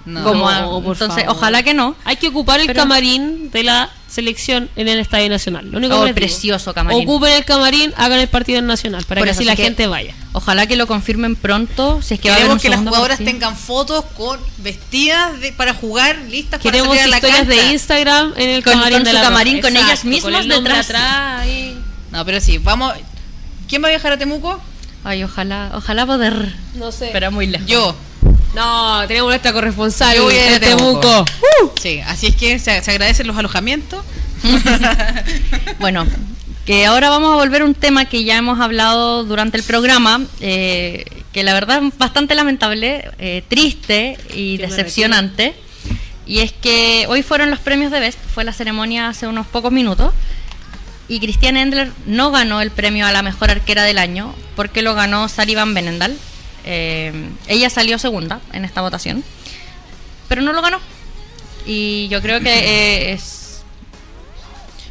No. Como a- No, por entonces, favor. ojalá que no. Hay que ocupar el Pero- camarín de la selección en el Estadio Nacional. Lo único Oh, que les digo. precioso camarín. Ocupen el camarín, hagan el partido en Nacional para Por que eso, así la que- gente vaya. Ojalá que lo confirmen pronto, si es que va a haber Queremos un que las jugadoras partido. tengan fotos con vestidas de- para jugar, listas Queremos para salir a la historias cancha. de Instagram en el Con- camarín con de su la camarín, con ellas mismas con el detrás. atrás y- No, pero sí, vamos. ¿Quién va a viajar a Temuco? Ay, ojalá, ojalá poder. No sé. Pero muy lejos. Yo. No, tenemos nuestra corresponsal Yo voy a ir a en Temuco. Sí, así es que se, se agradecen los alojamientos. Bueno, que ahora vamos a volver a un tema que ya hemos hablado durante el programa, eh, que la verdad es bastante lamentable, eh, triste y decepcionante. Y es que hoy fueron los premios de Best, fue la ceremonia hace unos pocos minutos. Y Christiane Endler no ganó el premio a la mejor arquera del año porque lo ganó Sari Van Benendal. Eh, ella salió segunda en esta votación, pero no lo ganó. Y yo creo que eh, es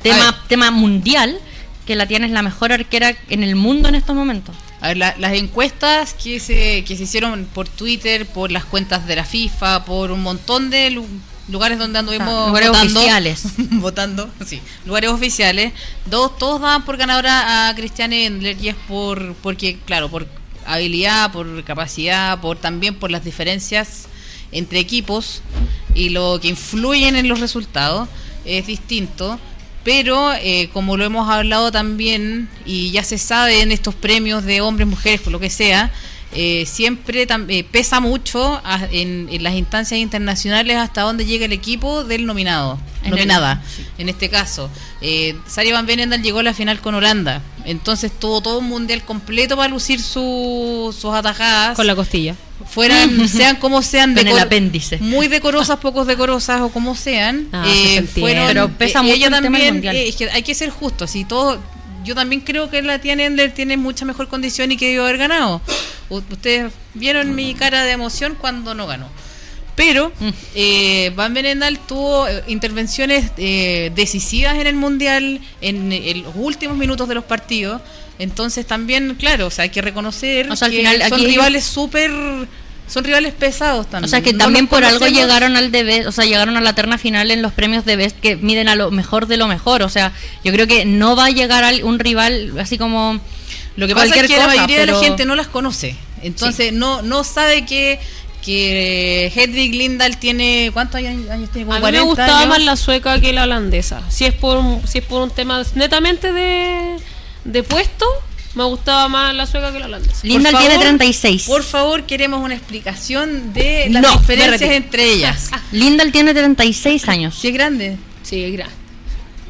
tema, tema mundial que la tiene es la mejor arquera en el mundo en estos momentos. A ver, la- las encuestas que se, que se hicieron por Twitter, por las cuentas de la FIFA, por un montón de lu- lugares donde anduvimos Ah, lugares votando, oficiales. votando, sí, lugares oficiales, dos, todos daban por ganadora a Cristiane Endler y es por, porque, claro, por habilidad, por capacidad, por también por las diferencias entre equipos y lo que influyen en los resultados es distinto. Pero eh, como lo hemos hablado también y ya se sabe en estos premios de hombres, mujeres, por lo que sea, eh, siempre eh, pesa mucho a- en, en las instancias internacionales hasta dónde llega el equipo del nominado, En el- nominada. En este caso, eh, Sari Van Benendal llegó a la final con Holanda, entonces tuvo todo un mundial completo para lucir su- sus atajadas Con la costilla. fueran, sean como sean, Con el apéndice. muy decorosas, pocos decorosas o como sean, Ah, eh, fueron, Pero pesa eh, mucho ella el también, mundial. eh, es que hay que ser justos, y todo, yo también creo que la Tiana Endler tiene mucha mejor condición y que debió haber ganado. U- ustedes vieron mi cara de emoción cuando no ganó. Pero Mm. eh, Van Benendal tuvo eh, intervenciones eh, decisivas en el Mundial en, en los últimos minutos de los partidos. Entonces también, claro, o sea, hay que reconocer O sea, al que final, son aquí rivales súper... Son rivales pesados también. O sea que No también por algo llegaron al de Best, o sea, llegaron a la terna final en los premios de Best que miden a lo mejor de lo mejor. O sea, yo creo que no va a llegar al- un rival así como Lo que pasa es que la mayoría de la gente no las conoce. Entonces no no sabe que, que Hedwig Lindahl tiene... ¿Cuántos años, años tiene? Como A mí me 40 gustaba años. más la sueca que la holandesa. Si es por un, si es por un tema netamente de, de puesto, me gustaba más la sueca que la holandesa. Lindal Por tiene favor, 36. Por favor, queremos una explicación de las No, diferencias entre ellas. Lindal tiene 36 años Sí, es grande. Sí, es grande.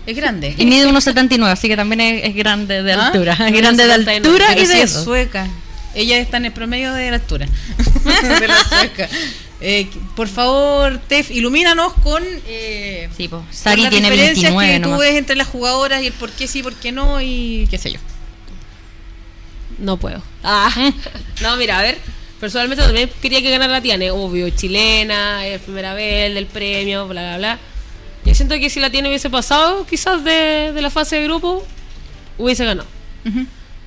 Es grande. y mide 1,79, así que también es, es grande de ¿Ah? altura. Es grande de 1,79, altura Pero y sí de es sueca. Ella está en el promedio de la altura. de la sueca. Eh, por favor, Tef, ilumínanos con... Eh, Sí, po. con Sari las tiene diferencias 29 que tú nomás. ves entre las jugadoras y el por qué sí, por qué no y qué sé yo. No puedo. Ah, no, mira, a ver. Personalmente también quería que ganara la Tiane, obvio, chilena, es primera vez del premio, bla, bla, bla. Yo siento que si la Tiane hubiese pasado, quizás de, de la fase de grupo, hubiese ganado.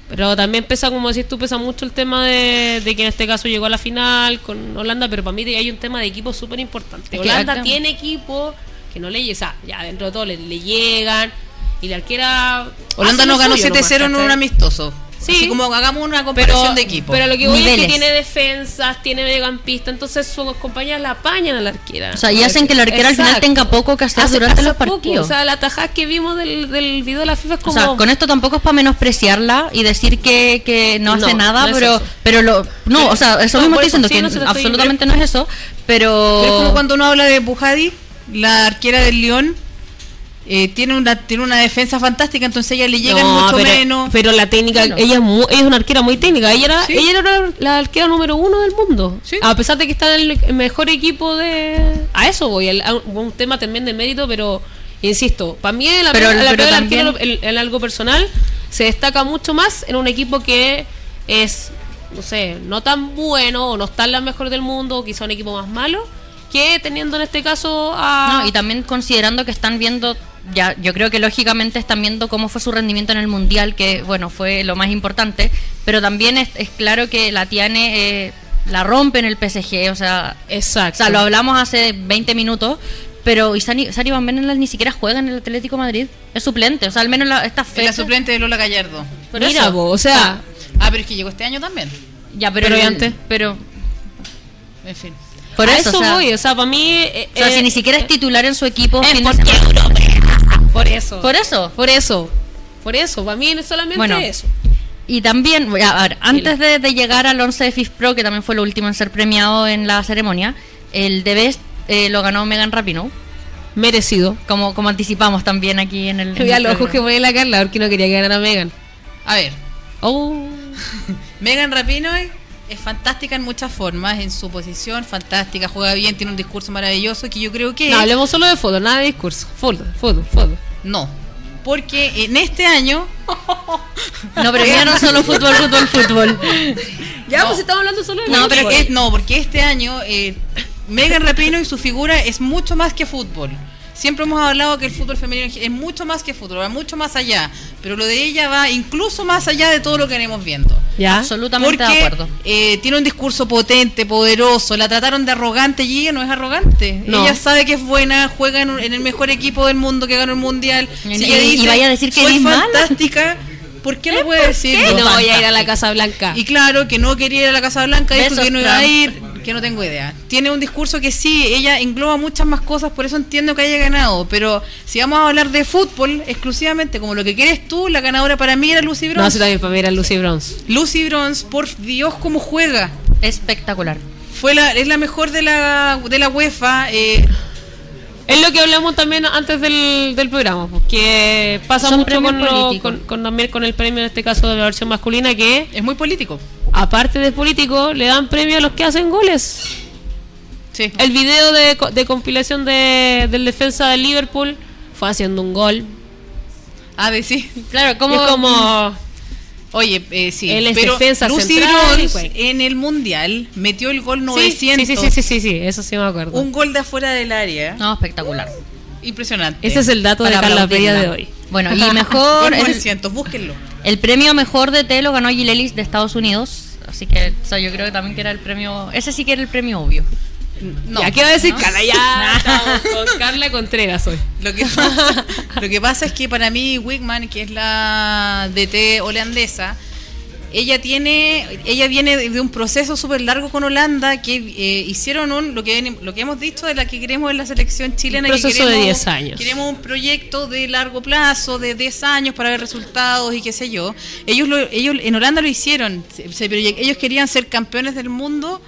Pero también pesa, como decís tú, pesa mucho el tema de, de que en este caso llegó a la final con Holanda, pero para mí hay un tema de equipo súper importante. Holanda acá- tiene equipo que no le llega, o sea, ya dentro de todo le, le llegan y la arquera... Holanda nos ganó suyo 7-0 en un amistoso. Sí. Así como hagamos una comparación pero, de equipo. Pero lo que voy es que tiene defensas, tiene mediocampista, entonces sus compañeras la apañan a la arquera. O sea, y hacen que la arquera al final tenga poco que hacer Hace- durante hace los poco, partidos. O sea, la tajada que vimos del, del video de la FIFA es O como... sea, con esto tampoco es para menospreciarla y decir que, que no hace No, nada, no pero pero lo no, o sea, eso No, mismo estoy diciendo que no absolutamente no es eso, pero, Pero es como cuando uno habla de Bujadi, la arquera del León, eh, tiene una tiene una defensa fantástica, entonces ella le llegan No, mucho pero, menos. pero la técnica, Bueno. ella, es mu- ella es una arquera muy técnica. Ella era, Sí. ella era la, la arquera número uno del mundo. Sí. A pesar de que está en el mejor equipo de. A eso voy, el- a un tema también de mérito, pero insisto, para mí la, Pero- la pero también- arquero en, en algo personal se destaca mucho más en un equipo que es, no sé, no tan bueno o no está en la mejor del mundo, o quizá un equipo más malo, que teniendo en este caso a. No, y también considerando que están viendo, ya yo creo que lógicamente están viendo cómo fue su rendimiento en el Mundial, que bueno, fue lo más importante, pero también es, es claro que la Tiane eh, la rompe en el PSG, o sea, o Exacto. sea, lo hablamos hace 20 minutos, pero y Sari, Van Benendael ni siquiera juega en el Atlético de Madrid, es suplente, o sea, al menos la, esta Es la fecha. suplente de Lola Gallardo. Por Mira, eso. po, o sea, Ah, pero es que llegó este año también. Ya, pero, Pero el- y antes. pero En fin. por a eso, eso o sea, voy, o sea, para mí... eh, o sea, eh, si ni siquiera es titular en su equipo, es porque semana. Por eso. Por eso. Por eso. Por eso. Para mí es solamente Bueno. eso. Y también, voy a ver, antes de, de llegar al 11 de FIF Pro, que también fue lo último en ser premiado en la ceremonia, el de Best eh, lo ganó Megan Rapinoe, Merecido. como, como anticipamos también aquí en el. el los ojos que pone la Carla porque no quería que ganara Megan. A ver, Oh. Megan Rapinoe es fantástica en muchas formas, en su posición, fantástica, juega bien, tiene un discurso maravilloso que yo creo que... No, hablemos solo de fútbol, nada de discurso. Fútbol, fútbol, fútbol. No, porque en este año... No, pero ya no solo fútbol, fútbol, fútbol. Ya, No. pues estamos hablando solo de No, pero es- no, porque este año eh, Megan Rapinoe y su figura es mucho más que fútbol. Siempre hemos hablado que el fútbol femenino es mucho más que fútbol, va mucho más allá. Pero lo de ella va incluso más allá de todo lo que venimos viendo. ¿Ya? Absolutamente Porque de acuerdo. eh, tiene un discurso potente, poderoso. La trataron de arrogante y ella no es arrogante. No. Ella sabe que es buena, juega en, un- en el mejor equipo del mundo que ganó el mundial. Y- Si ella y- y vaya a decir que soy mala". fantástica. ¿Por qué no puede decir? No voy a ir a la Casa Blanca. Y claro, que no quería ir a la Casa Blanca, dijo Besos, que no iba a Trump. ir, que no tengo idea. Tiene un discurso que sí, ella engloba muchas más cosas, por eso entiendo que haya ganado. Pero si vamos a hablar de fútbol exclusivamente, como lo que quieres tú, la ganadora para mí era Lucy No, Bronze. sí, también para mí era Lucy Bronze. Lucy Bronze, por Dios, cómo juega. Espectacular. Fue la, es la mejor de la, de la UEFA. eh, Es lo que hablamos también antes del, del programa, porque pasa Son mucho con, premios lo- políticos. con, con también con el premio en este caso de la versión masculina que es muy político. aparte de político le dan premio a los que hacen goles. Sí. El video de, co- de compilación de, del defensa del Liverpool fue haciendo un gol. Ah, de sí. Claro, como. es como Oye, eh, sí. Él es pero defensa Lucy juega. en el Mundial metió el gol Sí, 900. sí, sí, sí, sí, sí, eso sí me acuerdo. Un gol de afuera del área. No, espectacular. Impresionante. Ese es el dato de Para Carla aplaudirla. Peña de hoy. Bueno, y mejor. Gol el, 900, búsquenlo. el premio mejor de T lo ganó Jill Ellis de Estados Unidos. Así que o sea, yo creo que también que era el premio. Ese sí que era el premio obvio. No, ya, ¿qué va a decir ¿no? Estamos con Carla Contreras hoy. Lo que, pasa, lo que pasa es que para mí Wigman, que es la DT holandesa, ella tiene, ella viene de de un proceso súper largo con Holanda que eh, hicieron un, lo que lo que hemos dicho de la que queremos en la selección chilena. Un que proceso de queremos- 10 años. Queremos un proyecto de largo plazo, de 10 años para ver resultados y qué sé yo. Ellos, lo, ellos en Holanda lo hicieron. Se- se proye- ellos querían ser campeones del mundo.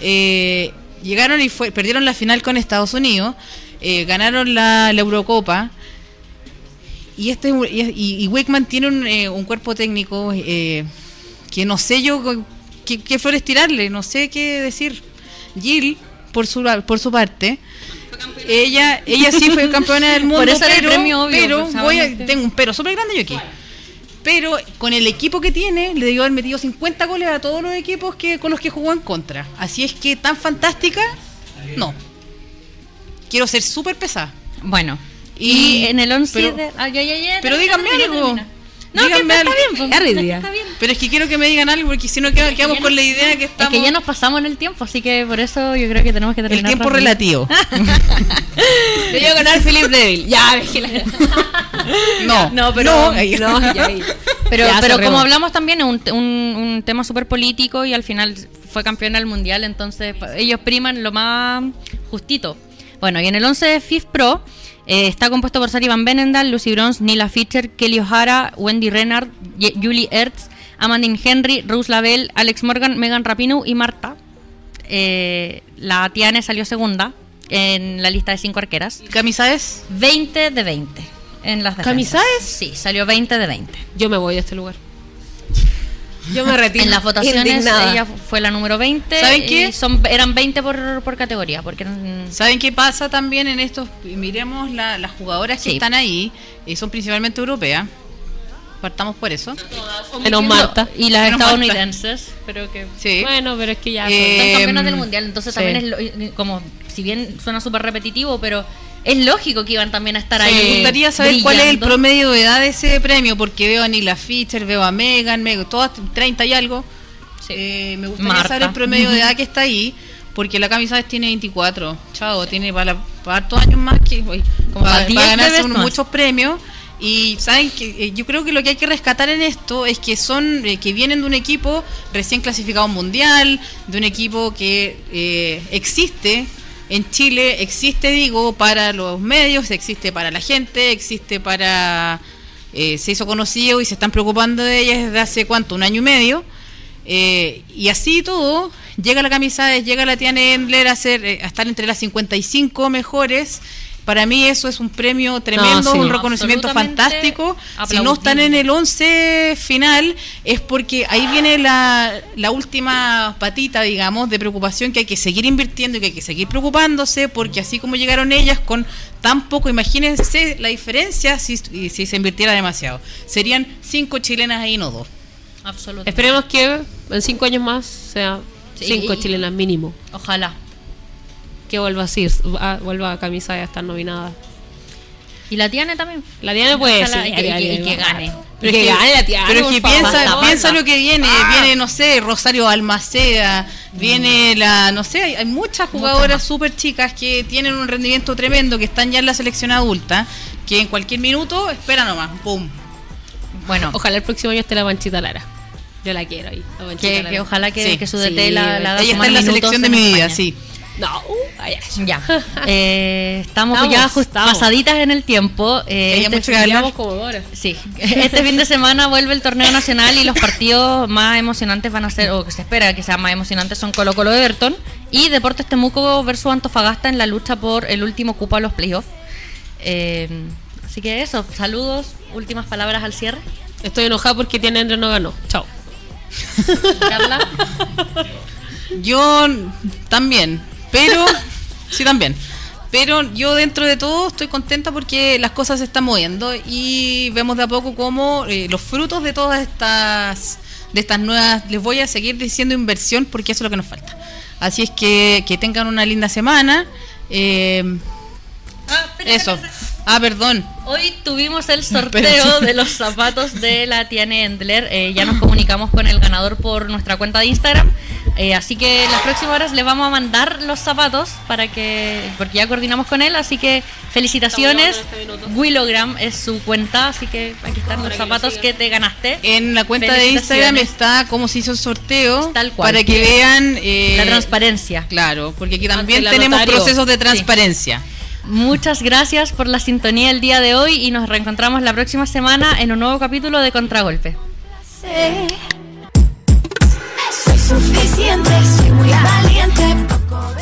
eh, llegaron y fue, perdieron la final con Estados Unidos. eh, ganaron la, la Eurocopa. Y este y, y- Wickman tiene un, eh, un cuerpo técnico eh, que no sé yo qué, qué flores tirarle, no sé qué decir. Jill, por su por su parte, ella ella sí fue campeona del mundo, Por eso el pero, premio obvio, pero voy a- tengo un pero súper grande yo aquí. Pero con el equipo que tiene, le debió haber metido 50 goles a todos los equipos que con los que jugó en contra. Así es que tan fantástica, no. Quiero ser súper pesada. Bueno. Y- Y, en el 11 pero- de. ya, pero díganme algo. termina. No, que Díganme está, algo. está bien. pues, está bien. Pero es que quiero que me digan algo, porque si no queda- quedamos con no- la idea que Es estamos... que ya nos pasamos en el tiempo, así que por eso yo creo que tenemos que terminar. El tiempo rápido. relativo. Yo iba a ganar Philip Devil. Ya. No, No, pero- no, ahí- No, ya. Pero, Ya, pero como hablamos también es un, un, un tema súper político y al final fue campeona del mundial, entonces ellos priman lo más justito. Bueno, y en el 11 de FIF Pro eh, está compuesto por Sari Van Benendal, Lucy Bronze, Nila Fischer, Kelly O'Hara, Wendy Renard, Ye- Julie Ertz, Amandine Henry, Rose Lavelle, Alex Morgan, Megan Rapinoe y Marta. Eh, la Tiane salió segunda en la lista de cinco arqueras. ¿Camisa es? 20 de 20 en las defensas. ¿Camisaes? Sí, salió 20 de 20. Yo me voy de este lugar. Yo me retiro. En las votaciones Indignada. ella fue la número 20. ¿Saben qué? Son, eran 20 por, por categoría, porque eran- ¿Saben qué pasa también en estos? Miremos la- las jugadoras que Sí. están ahí, y son principalmente europeas. Partamos por eso. Menos Marta. y las Menos estadounidenses, pero que Sí. Bueno, pero es que ya. Eh, son campeonas del mundial, entonces sí. también es lo- como si bien suena súper repetitivo, pero es lógico que iban también a estar Me ahí. gustaría saber cuál es el promedio de edad de ese premio, porque veo a Nila Fischer, veo a Megan, veo todas 30 y algo. Sí. Eh, me gustaría Marta. saber el promedio de edad que está ahí, porque la camisa tiene 24. Chao, tiene para, para hartos años más que Como para, para 10 para ganarse unos muchos premios. Y saben que eh, yo creo que lo que hay que rescatar en esto es que son eh, que vienen de un equipo recién clasificado mundial, de un equipo que eh, existe en Chile, existe digo para los medios, existe para la gente, existe para eh, se hizo conocido y se están preocupando de ella desde hace cuánto, un año y medio. Eh, y así todo, llega la camisa, llega la Tiana Endler a, ser, eh, a estar entre las 55 mejores. Para mí eso es un premio tremendo, sí. un reconocimiento fantástico. Si no están en el 11 final es porque ahí viene la, la última patita, digamos, de preocupación que hay que seguir invirtiendo y que hay que seguir preocupándose porque así como llegaron ellas con tan poco, imagínense la diferencia si, si se invirtiera demasiado. Serían cinco chilenas ahí, no dos. Absolutamente. Esperemos que en cinco años más sea Sí, cinco y- chilenas mínimo. Ojalá. Que vuelva a a- vuelva a camisa a estar nominada. Y la Tiane también. La Diana puede ser. y que- y y gane. Pero que gane la Tiana. Pero es que piensa, basta, piensa basta. lo que viene. Viene, no sé, Rosario Almaceda. Viene la, no sé, hay, hay muchas jugadoras súper chicas que tienen un rendimiento tremendo, que están ya en la selección adulta, que en cualquier minuto, espera nomás, pum. Bueno, Ojalá el próximo año esté la Panchita Lara. Yo la quiero ahí. La que, Lara. que ojalá que, Sí, que su sí, DT la, la haga Ella está en la minutos selección de mi vida, España. sí. No, uh, ay, ay. Ya. Eh, estamos, Estamos, ya just- estamos. pasaditas en el tiempo. Eh, Ella este. Llevamos como sí. este fin de semana vuelve el torneo nacional y los partidos más emocionantes van a ser, o que se espera que sean más emocionantes, son Colo Colo Everton y Deportes Temuco versus Antofagasta en la lucha por el último cupo a los playoffs. Eh, así que eso, saludos, últimas palabras al cierre. Estoy enojada porque Tiana Andrés no ganó. Chao. Carla. Yo también, pero sí también. Pero yo dentro de todo estoy contenta porque las cosas se están moviendo y vemos de a poco cómo eh, los frutos de todas estas de estas nuevas les voy a seguir diciendo inversión porque eso es lo que nos falta. Así es que que tengan una linda semana. eh, Ah, eso. Ah, perdón. Hoy tuvimos el sorteo de los zapatos de la Tiane Endler. Eh, ya nos comunicamos con el ganador por nuestra cuenta de Instagram. Eh, así que las próximas horas le vamos a mandar los zapatos para que. porque ya coordinamos con él. Así que felicitaciones. Este. Willogram es su cuenta. Así que aquí están Para los que lo zapatos que te ganaste. En la cuenta de Instagram está cómo se hizo el sorteo Tal cual. para que vean eh, la transparencia. Claro, porque aquí también Ante la tenemos notario. procesos de transparencia. Muchas gracias por la sintonía el día de hoy y nos reencontramos la próxima semana en un nuevo capítulo de Contragolpe. Soy suficiente, soy muy valiente, poco